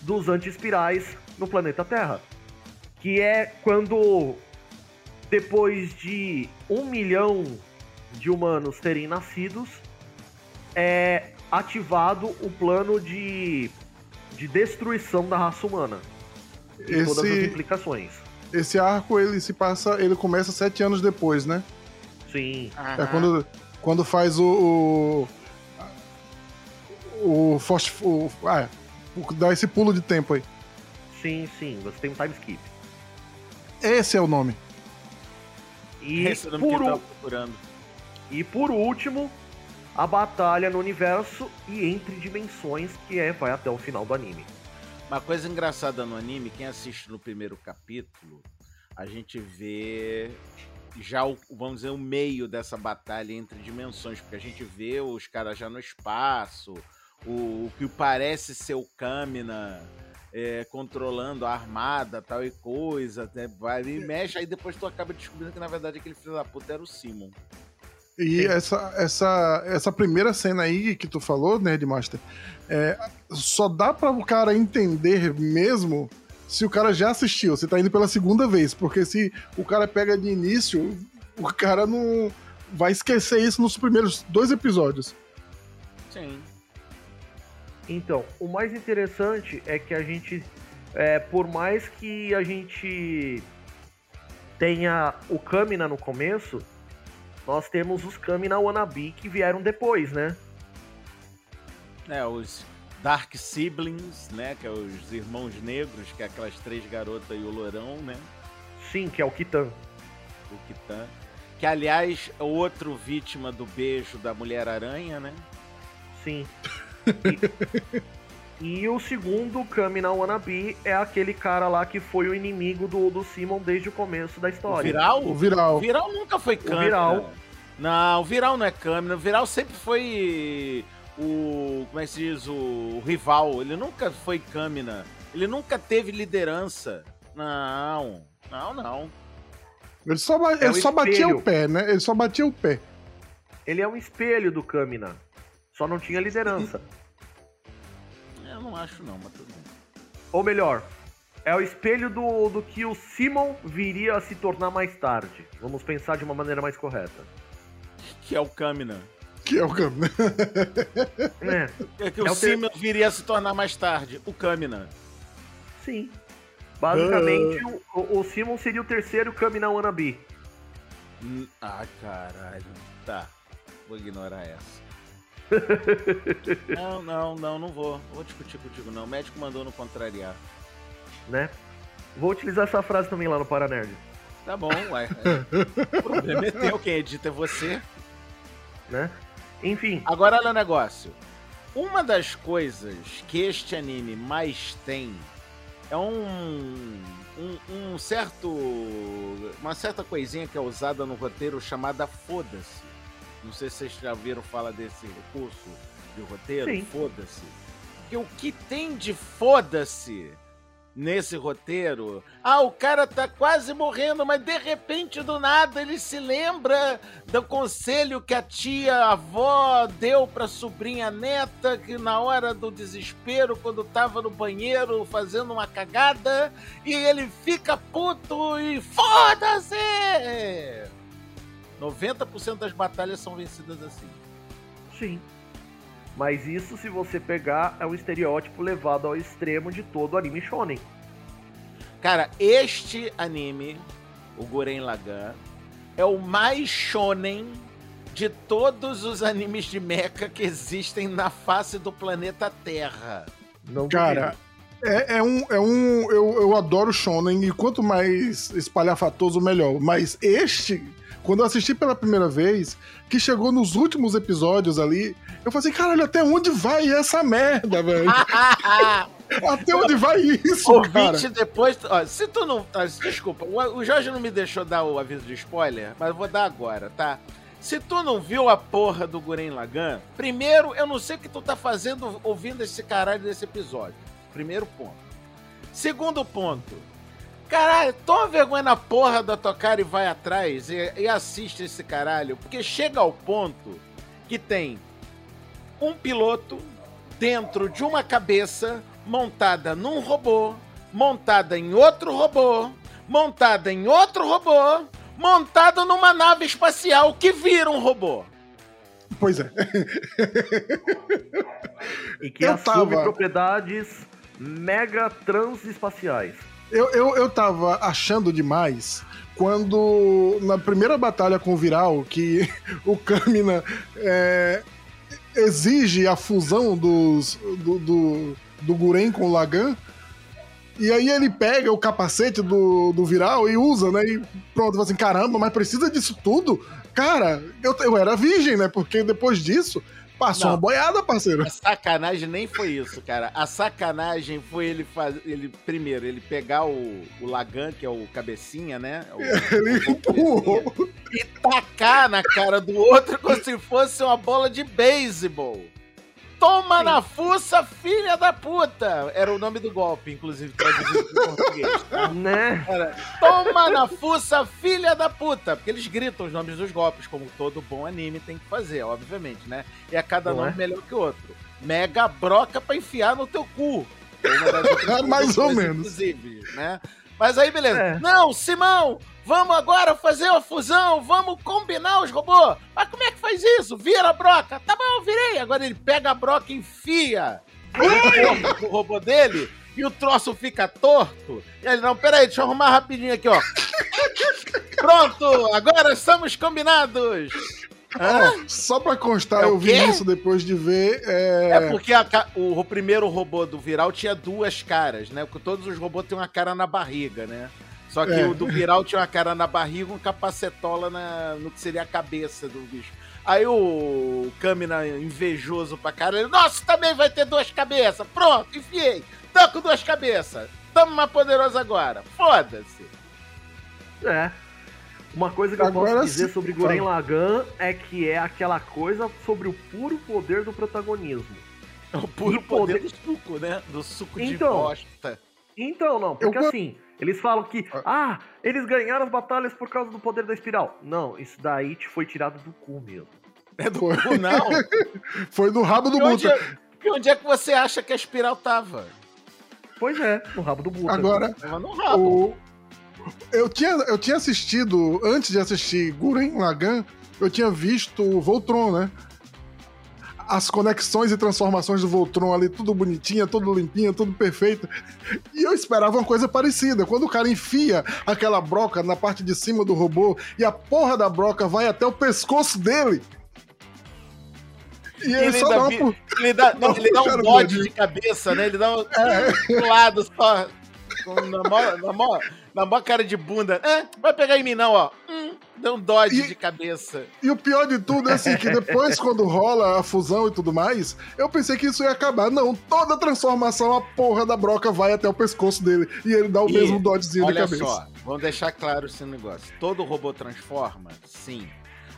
dos anti-espirais no planeta Terra. Que é quando, depois de um milhão de humanos terem nascidos, é ativado o plano de, de destruição da raça humana. E todas as Esse, implicações. esse arco, ele se passa, ele começa sete anos depois, né? Sim. É quando, quando faz o. O. o, o ah, o- dá esse pulo de tempo aí. Sim, sim, você tem um time skip. Esse é o nome. E Esse é o nome que por, eu u- tava procurando. e por último, a batalha no universo e entre dimensões, que é vai até o final do anime. Uma coisa engraçada no anime, quem assiste no primeiro capítulo, a gente vê já o, vamos dizer, o meio dessa batalha entre dimensões, porque a gente vê os caras já no espaço, o, o que parece ser o Kamina é, controlando a armada, tal e coisa, né, vai e mexe, aí depois tu acaba descobrindo que na verdade aquele filho da puta era o Simon. E Sim. essa, essa, essa primeira cena aí que tu falou, Nerdmaster, é, só dá pra o cara entender mesmo se o cara já assistiu, se tá indo pela segunda vez. Porque se o cara pega de início, o cara não vai esquecer isso nos primeiros dois episódios. Sim. Então, o mais interessante é que a gente, é, por mais que a gente tenha o Kamina no começo, nós temos os Kamina Wannabe que vieram depois, né? É, os Dark Siblings, né, que é os irmãos negros, que é aquelas três garotas e o lourão, né? Sim, que é o Kitan. o Kitan. Que, aliás, é outro vítima do beijo da Mulher-Aranha, né? Sim. E, e o segundo, Kami na Wannabe, é aquele cara lá que foi o inimigo do, do Simon desde o começo da O história. Viral? O viral. O Viral nunca foi câmera. Viral. Não, o Viral não é câmera. O Viral sempre foi o. Como é que se diz? O, o rival. Ele nunca foi câmera. Ele nunca teve liderança. Não, não, não. Ele só, ba- É ele o só batia o pé, né? Ele só batia o pé. Ele é um espelho do Kamina. Só não tinha liderança. Não acho, não, mas tudo bem. Ou melhor, é o espelho do, do que o Simon viria a se tornar mais tarde. Vamos pensar de uma maneira mais correta. Que é o Kamina. Que é o câmera. É, É que É o o ter- Simon viria a se tornar mais tarde. O Kamina. sim. Basicamente, o, o- o Simon seria o terceiro Kamina Wannabe. Hum, Ah, caralho. Tá. Vou ignorar essa. não, não, não, não vou. Vou discutir contigo, não. O médico mandou no contrariar. né? Vou utilizar essa frase também lá no Paranerd. Tá bom, ué. É. O problema é teu, quem edita é você. né? Enfim, Agora olha o negócio. Uma das coisas que este anime mais tem é um, um, um certo. Uma certa coisinha que é usada no roteiro chamada foda-se. Não sei se vocês já ouviram falar desse recurso de roteiro, foda-se. Porque o que tem de foda-se nesse roteiro? Ah, o cara tá quase morrendo, mas de repente do nada ele se lembra do conselho que a tia a avó deu pra sobrinha neta que na hora do desespero, quando tava no banheiro fazendo uma cagada, e ele fica puto e foda-se! 90% das batalhas são vencidas assim. sim. Mas isso, se você pegar, é um estereótipo levado ao extremo de todo anime shonen. Cara, este anime, o Guren Lagann, é o mais shonen de todos os animes de mecha que existem na face do planeta Terra. Não Cara, é, é um. É um eu, eu adoro Shonen e quanto mais espalhafatoso, melhor. Mas este, quando eu assisti pela primeira vez, que chegou nos últimos episódios ali, eu falei assim: caralho, até onde vai essa merda, velho? Até onde vai isso, cara? Ouvinte depois. Ó, se tu não. desculpa, o, Jorge não me deixou dar o aviso de spoiler, mas eu vou dar agora, tá? Se tu não viu a porra do Guren Lagann, primeiro, eu não sei o que tu tá fazendo ouvindo esse caralho desse episódio. Primeiro ponto. Segundo ponto. Caralho, toma vergonha na porra da tua cara e vai atrás e, e assiste esse caralho. Porque chega ao ponto que tem um piloto dentro de uma cabeça montada num robô, montada em outro robô, montada em outro robô, montada numa nave espacial que vira um robô. Pois é. E que Eu assume tava- propriedades mega transespaciais. Eu, eu, eu tava achando demais quando, na primeira batalha com o Viral, que o Kamina é, exige a fusão dos, do, do, do Guren com o Lagan. E aí ele pega o capacete do, do Viral e usa, né? E pronto, assim, caramba, mas precisa disso tudo? Cara, eu, eu era virgem, né? Porque depois disso, passou Não. uma boiada, parceiro. A sacanagem nem foi isso, cara. A sacanagem foi ele fazer. Ele, primeiro, ele pegar o, o Lagan, que é o cabecinha, né? O- Ele empurrou. e tacar na cara do outro como se fosse uma bola de beisebol. Toma na fuça, filha da puta! Era o nome do golpe, inclusive, traduzido para português. Né? Era, Toma na fuça, filha da puta! Porque eles gritam os nomes dos golpes, como todo bom anime tem que fazer, obviamente, né? E a cada Não nome é? melhor que o outro. Mega broca pra enfiar no teu cu. É Mais ou menos. Inclusive, né? Mas aí, beleza. É. Não, Simão, vamos agora fazer uma fusão, vamos combinar os robôs. Mas como é que faz isso? Vira a broca. Tá bom, virei. Agora ele pega a broca e enfia do robô dele e o troço fica torto. E ele, não, peraí, deixa eu arrumar rapidinho aqui, ó. Pronto, agora estamos combinados. Hã? Só pra constar, É o eu vi isso depois de ver. É, É porque a o, o primeiro robô do Viral tinha duas caras, né? Porque todos os robôs têm uma cara na barriga, né? Só que É. o do viral tinha uma cara na barriga, um capacetola na, no que seria a cabeça do bicho. Aí o Kamina, invejoso pra caralho, nossa, também vai ter duas cabeças. Pronto, enfiei. Tô com duas cabeças. Tamo mais poderoso agora. Foda-se. É. Uma coisa que eu Agora posso dizer sim, sobre Guren fala. Lagann é que é aquela coisa sobre o puro poder do protagonismo. É o puro E poder poder- do suco, né? Do suco de Então. bosta. Então, não, porque Eu- assim, eles falam que, ah, eles ganharam as batalhas por causa do poder da espiral. Não, isso daí te foi tirado do cu mesmo. É do Foi. cu, não. Foi do rabo do onde, Buta. é, e onde é que você acha que a espiral tava? Pois é, no rabo do Buta. Agora, Tava no rabo. o... eu, tinha, eu tinha assistido, antes de assistir Guren Lagann, eu tinha visto o Voltron, né? As conexões e transformações do Voltron ali, tudo bonitinha, tudo limpinha, tudo perfeito. E eu esperava uma coisa parecida. Quando o cara enfia aquela broca na parte de cima do robô e a porra da broca vai até o pescoço dele. E ele, Ele só dá pu- Ele dá, não, ele dá um meu de cabeça, né? Ele dá um, É. um lado só. Na mó, na, mó, na mó cara de bunda. É, vai pegar em mim, não, ó. Hum, dá um dodge E- de cabeça. E o pior de tudo é assim, que depois, quando rola a fusão e tudo mais, eu pensei que isso ia acabar. Não, toda transformação, a porra da broca vai até o pescoço dele. E ele dá o E, mesmo dodgezinho de Olha cabeça. só, vamos deixar claro esse negócio. Todo robô transforma? Sim.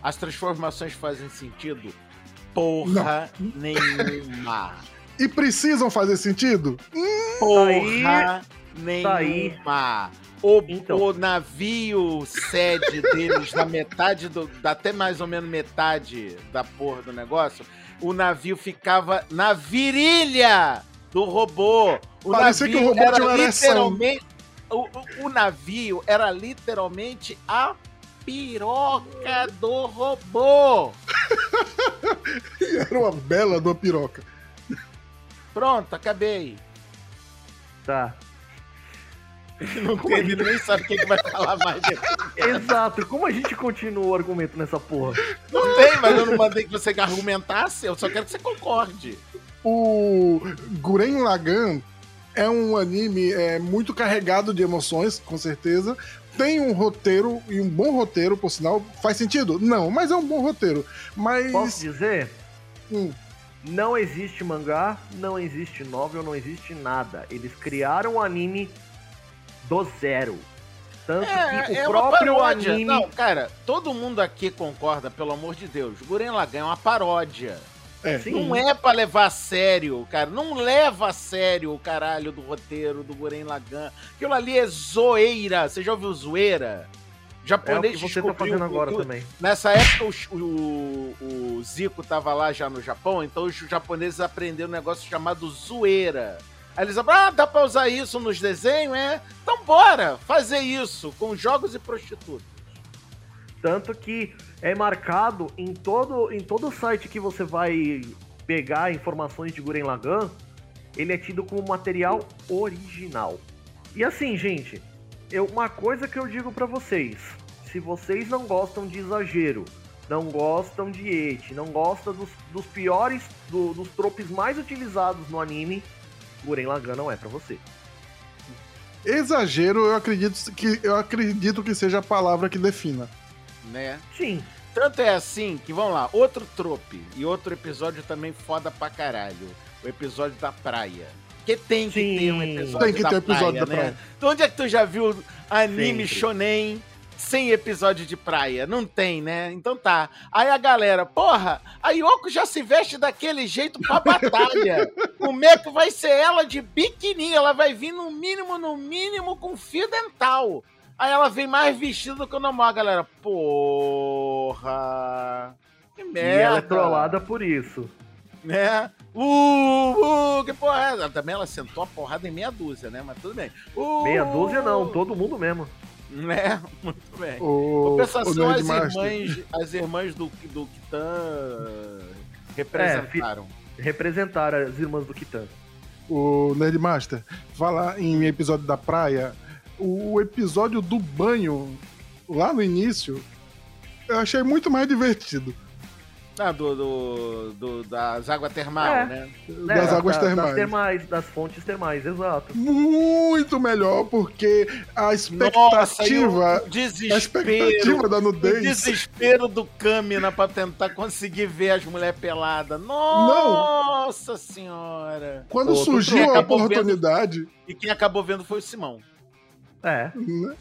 As transformações fazem sentido? Porra nenhuma. E precisam fazer sentido? Porra aí. Nenhuma. O, Então. o navio sede deles, na metade do. da- Até mais ou menos metade da porra do negócio, o navio ficava na virilha do robô. O Parecia que o navio robô era literalmente. O, o- o navio era literalmente a piroca do robô. Era uma bela uma piroca. Pronto, acabei. Tá. Não tem, ele nem sabe o que, que vai falar mais. Exato, como a gente continua o argumento nessa porra? Não tem, mas eu não mandei que você argumentasse, eu só quero que você concorde. O Guren Lagann é um anime é, muito carregado de emoções, com certeza. Tem um roteiro, e um bom roteiro, por sinal. Faz sentido? Não, mas é um bom roteiro. Mas. Posso dizer? Hum. Não existe mangá, não existe novel, não existe nada. Eles criaram o anime do zero. Tanto que o é próprio paródia. anime. Não, cara, todo mundo aqui concorda, pelo amor de Deus. Guren Lagann é uma paródia. É. Não é pra levar a sério, cara. Não leva a sério o caralho do roteiro do Guren Lagann. Aquilo ali é zoeira. Você já ouviu zoeira? É o Japonês que você tá fazendo agora tudo. também. Nessa época, o, o, o Zico tava lá já no Japão, então os japoneses aprenderam um negócio chamado zoeira. Aí eles falaram, ah, dá pra usar isso nos desenhos, é? Então bora fazer isso com jogos e prostitutas. Tanto que é marcado em todo, em todo site que você vai pegar informações de Guren Lagann, ele é tido como material original. E assim, gente, eu, uma coisa que eu digo pra vocês: se vocês não gostam de exagero, não gostam de ete, não gostam dos, dos piores, do- dos tropes mais utilizados no anime, Guren Lagann não é pra você. Exagero, eu acredito que eu acredito que seja a palavra que defina. Né? Sim, Tanto é assim que, vamos lá, outro trope e outro episódio também foda pra caralho. O episódio da praia. Porque tem que Sim. ter um episódio Tem que da ter episódio praia, da né? praia. Então onde é que tu já viu anime Sempre. shonen sem episódio de praia? Não tem, né? Então tá. Aí a galera, porra, a Yoko já se veste daquele jeito pra batalha. Como é que vai ser ela de biquíni? Ela vai vir no mínimo, no mínimo com fio dental. Aí ela vem mais vestida do que o normal, galera. Porra. Que merda. e ela é trollada por isso. Né? Uh, uh, que porra é essa? Também ela sentou a porrada em meia dúzia, né? Mas tudo bem. Uh, Meia dúzia não, todo mundo mesmo. Né? Muito bem. O, Compensação, o as irmãs, as irmãs do, do Kitan representaram. Representaram as irmãs do Kitan. o Nerdmaster, falar em episódio da praia, o episódio do banho, lá no início, eu achei muito mais divertido. Ah, do, do, do- das águas termais, É. né? das É, águas da- termais. Das, termais, das fontes termais, exato. Muito melhor, porque a Nossa, expectativa. o a desespero. expectativa da O nudez. desespero do Kamina pra tentar conseguir ver as mulheres peladas. Nossa senhora! Quando Pô, surgiu a acabou vendo- oportunidade. E quem acabou vendo foi o Simão. É. né?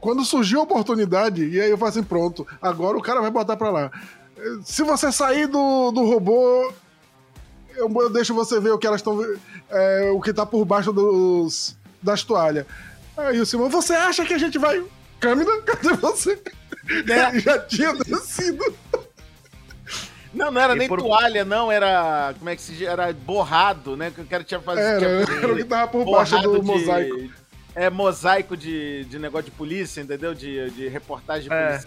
Quando surgiu a oportunidade, e aí eu falei assim: pronto, agora o cara vai botar pra lá. Se você sair do, do robô, eu, eu deixo você ver o que elas estão. é, o que tá por baixo dos, das toalhas. Aí o Simão, você acha que a gente vai. Câmera, cadê você? Né? Já tinha descido. Não, não era E nem por- toalha, não, era. Como é que se diz? Era borrado, né? Que o cara tinha fazido. Era, era o que tava por baixo do de- mosaico. É, mosaico de, de negócio de polícia, entendeu? De, de reportagem É.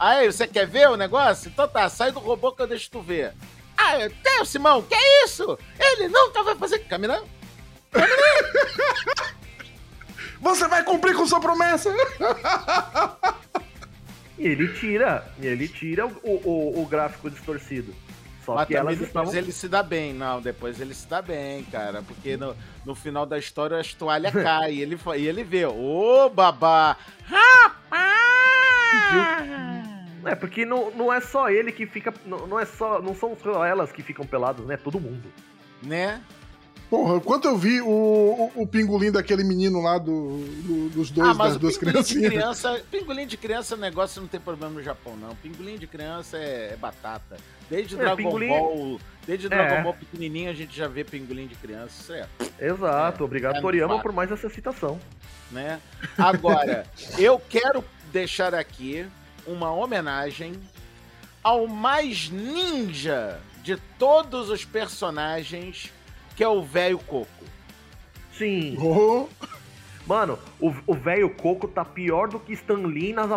Aí, você quer ver o negócio? Então tá, sai do robô que eu deixo tu ver. Ah, tem o Simão, que é isso? Ele nunca vai fazer. Caminhão? Você vai cumprir com sua promessa! E ele tira, e ele tira o, o, o gráfico distorcido. Só Mas que elas depois estavam. ele se dá bem. Não, depois ele se dá bem, cara. Porque no, no final da história as toalhas caem e ele, e ele vê. Ô, babá! Rapaz! É, porque não, não é só ele que fica. Não, não é só. Não são só elas que ficam peladas, né? Todo mundo. Né? Porra, quanto eu vi o, o, o pingolim daquele menino lá do, do- dos dois, ah, mas das o duas criancinhas. criança, pingolim de criança, negócio não tem problema no Japão, não. Pingolim de criança é, é batata. Desde É, Dragon pingolim- Ball, desde Dragon É. Ball pequenininho a gente já vê pingolim de criança, isso é, Exato. É, Obrigado, é Toriyama, por mais essa citação. né? Agora, eu quero deixar aqui uma homenagem ao mais ninja de todos os personagens, que é o velho Coco. Sim. Oh, Mano, o velho Coco tá pior do que Stan Lee nas,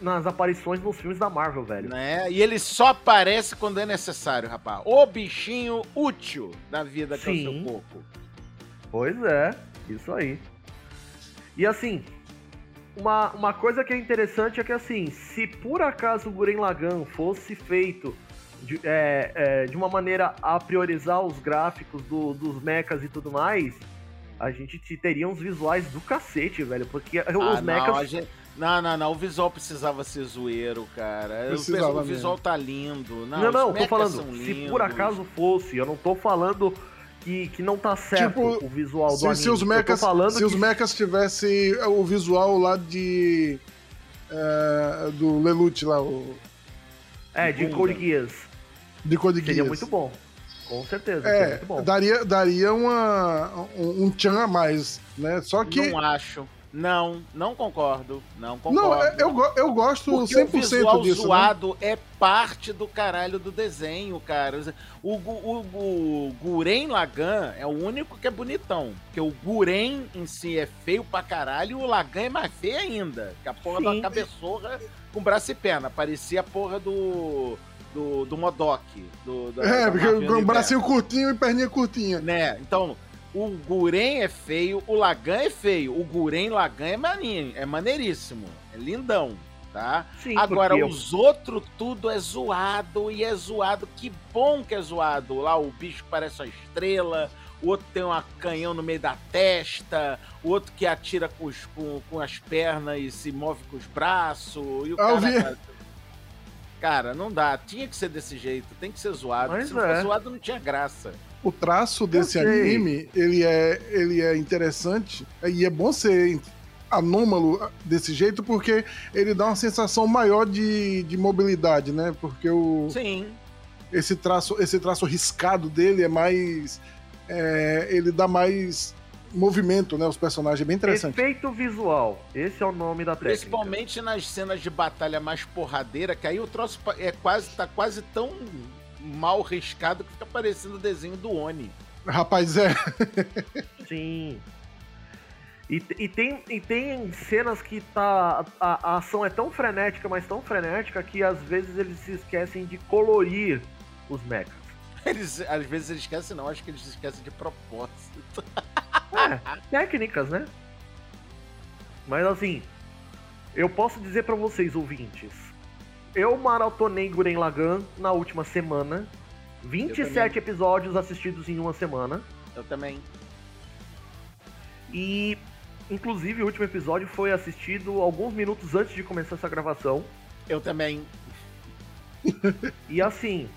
nas aparições nos filmes da Marvel, velho. Né? E ele só aparece quando é necessário, rapaz. O bichinho útil da vida que é o Sim. seu Coco. Pois é, isso aí. E assim, uma, uma coisa que é interessante é que assim, se por acaso o Guren Lagann fosse feito de, é, é, de uma maneira a priorizar os gráficos do- dos mechas e tudo mais, a gente te- teria uns visuais do cacete, velho. Porque Ah, os não, mechas. gente- não, não, não. O visual precisava ser zoeiro, cara. O Precisava o visual mesmo. tá lindo. Não, Não, não, tô falando, se por acaso fosse, eu não tô falando que, que não tá certo Tipo, o visual do se, anime. se os mechas, se que os mechas tivesse o visual lá de. é, do Lelouch lá, o, É, de Bunda. Code Geass. de Code Seria Geass. muito bom. Com certeza, seria É, muito bom. daria, daria uma, um, um tchan a mais, né? Só que. Não acho. Não, não concordo. Não Não, concordo. é- eu, eu gosto Porque 100% o visual disso. né? zoado é parte do caralho do desenho, cara. O, Gu- o, o Guren Lagan é o único que é bonitão. Porque o Guren em si é feio pra caralho e o Lagan é mais feio ainda. Que a porra Sim. da cabeçorra com braço e perna. Parecia a porra do. do, do Modok. Do, da- É, porque o bracinho curtinho e perninha curtinha. né? Então, o Guren é feio, o Lagan é feio, o Guren Lagan é maninho, é maneiríssimo, é lindão, tá? Sim, Agora, porque os outros tudo é zoado e é zoado. Que bom que é zoado. Lá o bicho parece uma estrela, o outro tem um canhão no meio da testa, o outro que atira com, os- com, com as pernas e se move com os braços. E o Ah, eu cara. vi. Cara, não dá. Tinha que ser desse jeito, tem que ser zoado. Mas Se não é. for zoado, não tinha graça. O traço desse anime, ele é, ele é interessante e é bom ser anômalo desse jeito porque ele dá uma sensação maior de, de mobilidade, né? Porque o, Sim. esse, traço, esse traço riscado dele é mais. é, ele dá mais movimento, né? Os personagens, é bem interessante. Efeito visual. Esse é o nome da técnica. Principalmente nas cenas de batalha mais porradeira, que aí o troço é quase, tá quase tão mal riscado que fica parecendo o desenho do Oni. Rapaz, é. Sim. E, e, tem, e tem cenas que tá. A, a ação é tão frenética, mas tão frenética, que às vezes eles se esquecem de colorir os mechas. Eles, às vezes eles esquecem, não, acho que eles esquecem de propósito. É, técnicas, né? Mas assim, eu posso dizer pra vocês, ouvintes, eu maratonei Guren Lagann na última semana. 27 episódios assistidos em uma semana. Eu também. E, inclusive, o último episódio foi assistido alguns minutos antes de começar essa gravação. Eu também. E assim,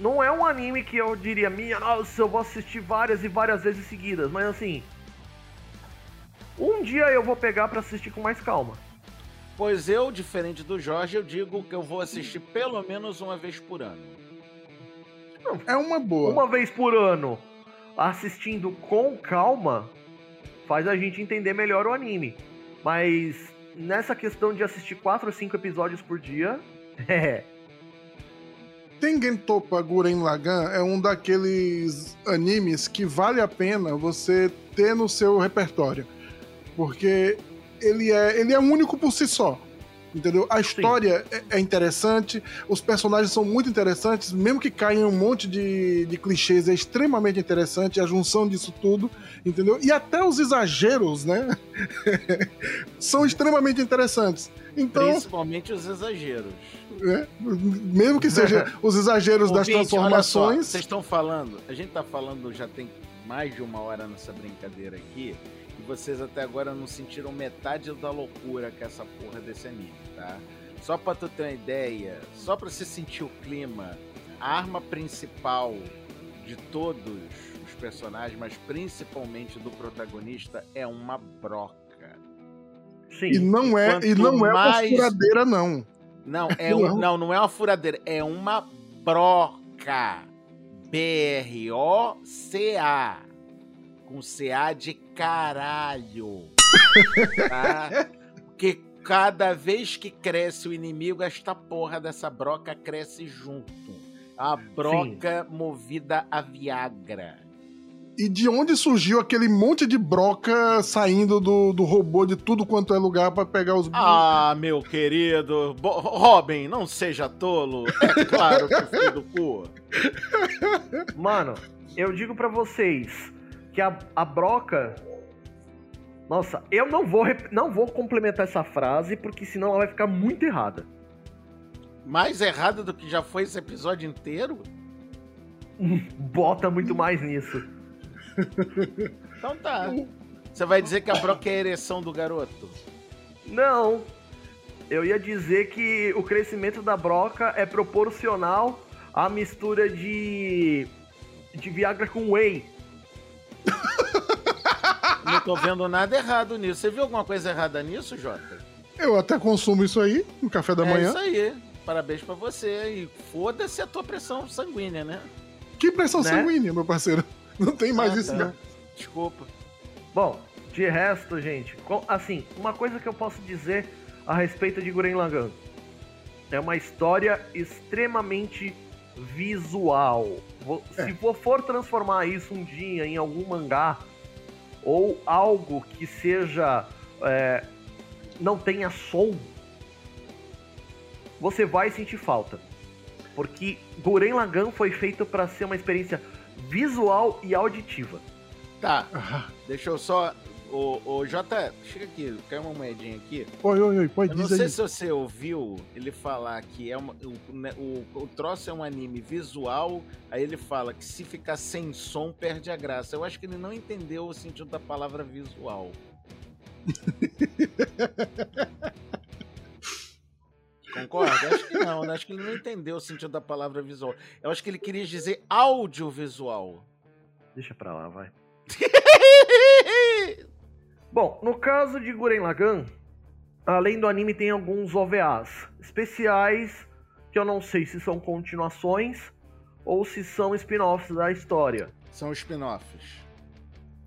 não é um anime que eu diria, minha nossa, eu vou assistir várias e várias vezes seguidas, mas assim. Um dia eu vou pegar pra assistir com mais calma. Pois eu, diferente do Jorge, eu digo que eu vou assistir pelo menos uma vez por ano. É uma boa. Uma vez por ano, assistindo com calma, faz a gente entender melhor o anime. Mas nessa questão de assistir 4 ou 5 episódios por dia, é. Tengen Toppa Guren Lagann é um daqueles animes que vale a pena você ter no seu repertório. Porque ele é, ele é único por si só. Entendeu? A história é, é interessante, os personagens são muito interessantes, mesmo que caia em um monte de, de clichês, é extremamente interessante a junção disso tudo, entendeu? E até os exageros, né? são extremamente interessantes. Então, Principalmente os exageros. é, mesmo que seja os exageros das Ouvinte, olha só, transformações. Vocês estão falando, a gente tá falando já tem mais de uma hora nessa brincadeira aqui, e vocês até agora não sentiram metade da loucura que é essa porra desse anime, tá? Só pra tu ter uma ideia, só pra você sentir o clima, a arma principal de todos os personagens, mas principalmente do protagonista, é uma broca. Sim. E não é, e não é uma furadeira, não. Não, é um, Não. não, não é uma furadeira, é uma broca. B-R-O-C-A. Com C-A de caralho. Tá? Porque cada vez que cresce o inimigo, esta porra dessa broca cresce junto. A broca movida a Viagra. E de onde surgiu aquele monte de broca saindo do, do robô de tudo quanto é lugar pra pegar os Ah, meu querido. Bo- Robin, não seja tolo. É claro que filho do cu. Mano, eu digo pra vocês que a, a broca. Nossa, eu não vou, não vou complementar essa frase, porque senão ela vai ficar muito errada. Mais errado do que já foi esse episódio inteiro? Bota muito mais nisso. Então tá. Você vai dizer que a broca é a ereção do garoto? Não. Eu ia dizer que o crescimento da broca é proporcional à mistura de. de Viagra com Whey. Não tô vendo nada errado nisso. Você viu alguma coisa errada nisso, Jota? Eu até consumo isso aí no café da é manhã. isso aí. Parabéns pra você. E foda-se a tua pressão sanguínea, né? Que pressão Né? sanguínea, meu parceiro. Não tem mais Ah, isso, tá. né? Desculpa. Bom, de resto, gente, assim, uma coisa que eu posso dizer a respeito de Guren Lagann é uma história extremamente visual. Vo- Se vo- for transformar isso um dia em algum mangá ou algo que seja é, não tenha som, você vai sentir falta, porque Guren Lagann foi feito para ser uma experiência visual e auditiva. Tá, deixa eu só. Ô, ô Jota, chega aqui, caiu uma moedinha aqui. Oi, oi, oi, pode Eu não sei aí. se você ouviu ele falar que é uma, o, né, o, o troço é um anime visual, aí ele fala que se ficar sem som perde a graça. Eu acho que ele não entendeu o sentido da palavra visual. Concorda? Acho que não, né? Acho que ele não entendeu o sentido da palavra visual. Eu acho que ele queria dizer audiovisual. Deixa pra lá, vai. Bom, no caso de Guren Lagann, além do anime tem alguns OVAs especiais que eu não sei se são continuações ou se são spin-offs da história. São spin-offs.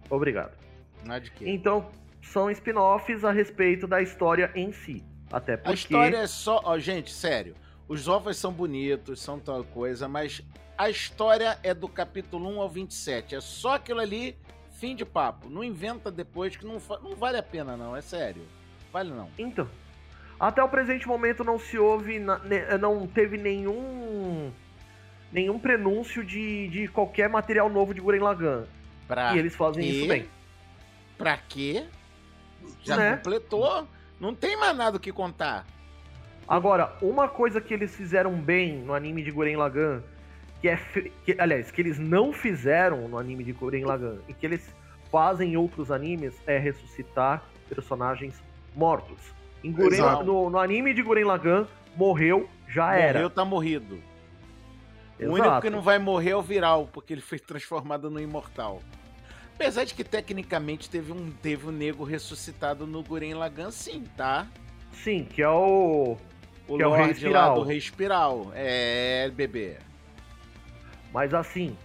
Obrigado. Nada de quê? Então, são spin-offs a respeito da história em si. Até porque A história é só. Ó, gente, sério. Os ovos são bonitos, são tal coisa, mas a história é do capítulo 1 ao 27. É só aquilo ali, fim de papo. Não inventa depois que não, não vale a pena, não. É sério. Vale não. Então, até o presente momento não se houve, não teve nenhum nenhum prenúncio de, de qualquer material novo de Guren Lagann. Pra E eles fazem isso bem. Pra quê? Já Né? completou. Não tem mais nada o que contar. Agora, uma coisa que eles fizeram bem no anime de Guren Lagann, que é. Que, aliás, que eles não fizeram no anime de Guren Lagann e que eles fazem em outros animes é ressuscitar personagens mortos. Em Guren, no, no anime de Guren Lagann, morreu, já era. Morreu, tá morrido. O Exato. único que não vai morrer é o Viral, porque ele foi transformado no Imortal. Apesar de que tecnicamente teve um, teve um nego ressuscitado no Guren Lagann, sim, tá? Sim, que é o. O Que é o Rei Lorde Espiral. do Rei Espiral. É, bebê. Mas assim.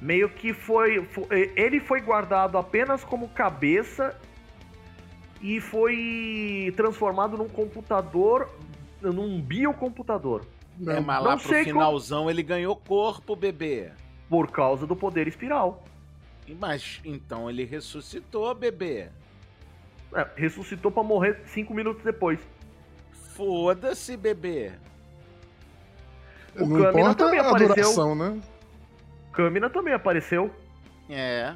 Meio que foi, fo- Ele foi guardado apenas como cabeça e foi transformado num computador. num biocomputador. É, mas Não lá pro sei como- finalzão ele ganhou corpo, bebê. Por causa do poder espiral. Mas então ele ressuscitou, bebê. É, ressuscitou pra morrer cinco minutos depois. Foda-se, bebê. O não Kamina também a apareceu. duração, né? Kamina também apareceu. É.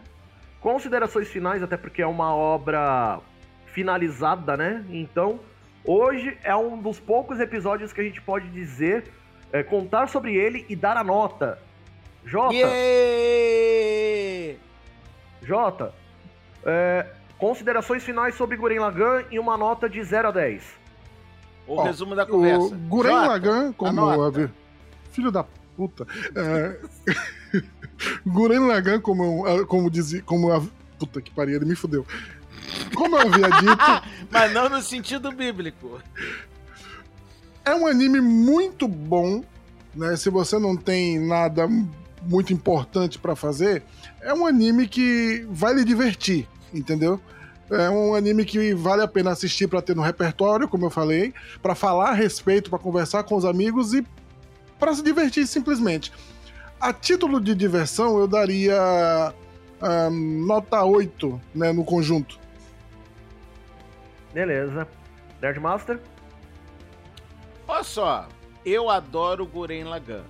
Considerações finais, até porque é uma obra finalizada, né? Então, hoje é um dos poucos episódios que a gente pode dizer, é, contar sobre ele e dar a nota. Jota, Yeah! Jota, é, considerações finais sobre Guren Lagann e uma nota de 0 a 10. O Ó, resumo da O conversa. Guren Jota, Lagann, como a- filho da puta. É... Guren Lagann, como, eu- como dizia, como a... puta que pariu, ele me fudeu. Como eu havia dito, Mas não no sentido bíblico. é um anime muito bom, né? Se você não tem nada muito importante pra fazer, é um anime que vai lhe divertir, entendeu? É um anime que vale a pena assistir pra ter no repertório, como eu falei, pra falar a respeito, pra conversar com os amigos e pra se divertir simplesmente. A título de diversão, eu daria nota 8, né, no conjunto. Beleza. Nerdmaster? Olha só, eu adoro Guren Lagann,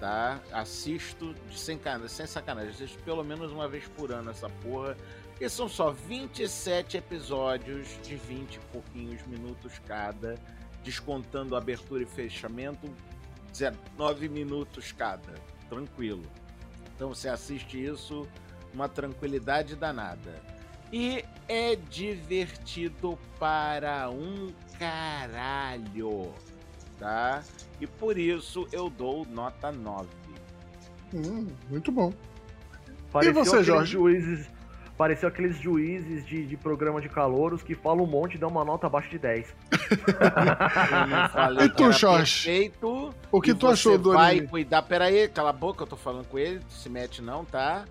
tá? Assisto de sem, cana- sem sacanagem, assisto pelo menos uma vez por ano essa porra, porque são só 27 episódios de 20 e pouquinhos minutos cada, descontando abertura e fechamento, 19 minutos cada, tranquilo. Então você assiste isso, uma tranquilidade danada. E é divertido para um caralho, tá? E por isso eu dou nota 9. Hum, muito bom. Pareceu você, Jorge? Juízes, pareceu aqueles juízes de, de programa de calouros que falam um monte e dão uma nota abaixo de 10. Eu não falei E que tu, Jorge? perfeito. O que tu você achou do vai anime? cuidar. Pera aí, cala a boca, eu tô falando com ele, tu se mete não, tá?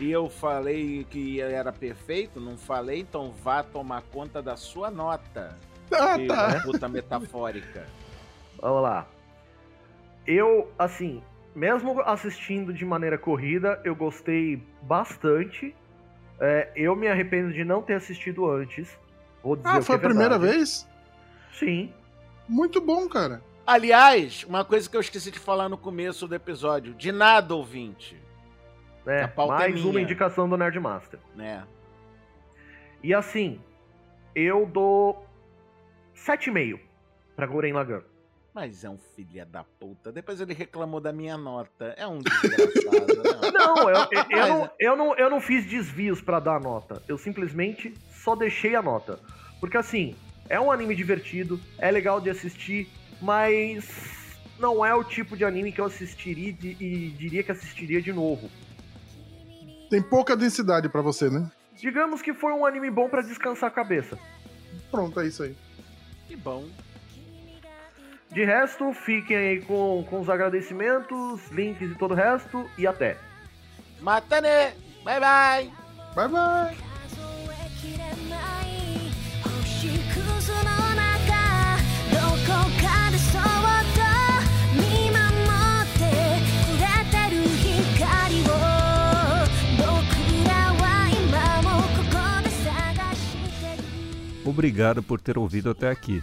E eu falei que era perfeito, não falei, então vá tomar conta da sua nota. Ah, filho tá. da puta metafórica. Vamos lá. Eu, assim, mesmo assistindo de maneira corrida, eu gostei bastante. É, eu me arrependo de não ter assistido antes. Vou dizer Ah, o foi a que é primeira verdade. vez? Sim. Muito bom, cara. Aliás, uma coisa que eu esqueci de falar no começo do episódio. De nada, ouvinte. A pauta é Mais minha. uma indicação do Nerdmaster. Né? E assim, eu dou 7,5 pra Guren Lagann. Mas é um filho da puta. Depois ele reclamou da minha nota. É um desgraçado. né? Não, eu, eu, eu não, eu, não, eu não fiz desvios pra dar a nota. Eu simplesmente só deixei a nota. Porque assim, é um anime divertido, é legal de assistir, mas não é o tipo de anime que eu assistiria de- e diria que assistiria de novo. Tem pouca densidade pra você, né? Digamos que foi um anime bom pra descansar a cabeça. Pronto, é isso aí. Que bom. De resto, fiquem aí com, com os agradecimentos, links e todo o resto, e até. Matane! Bye bye! Bye bye! 'Obrigado por ter ouvido até aqui.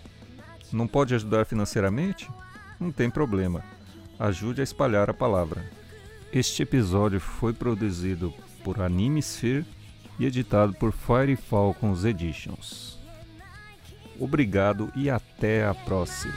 Não pode ajudar financeiramente? Não tem problema. Ajude a espalhar a palavra. Este episódio foi produzido por Animesphere e editado por Fire Falcons Editions. Obrigado e até a próxima.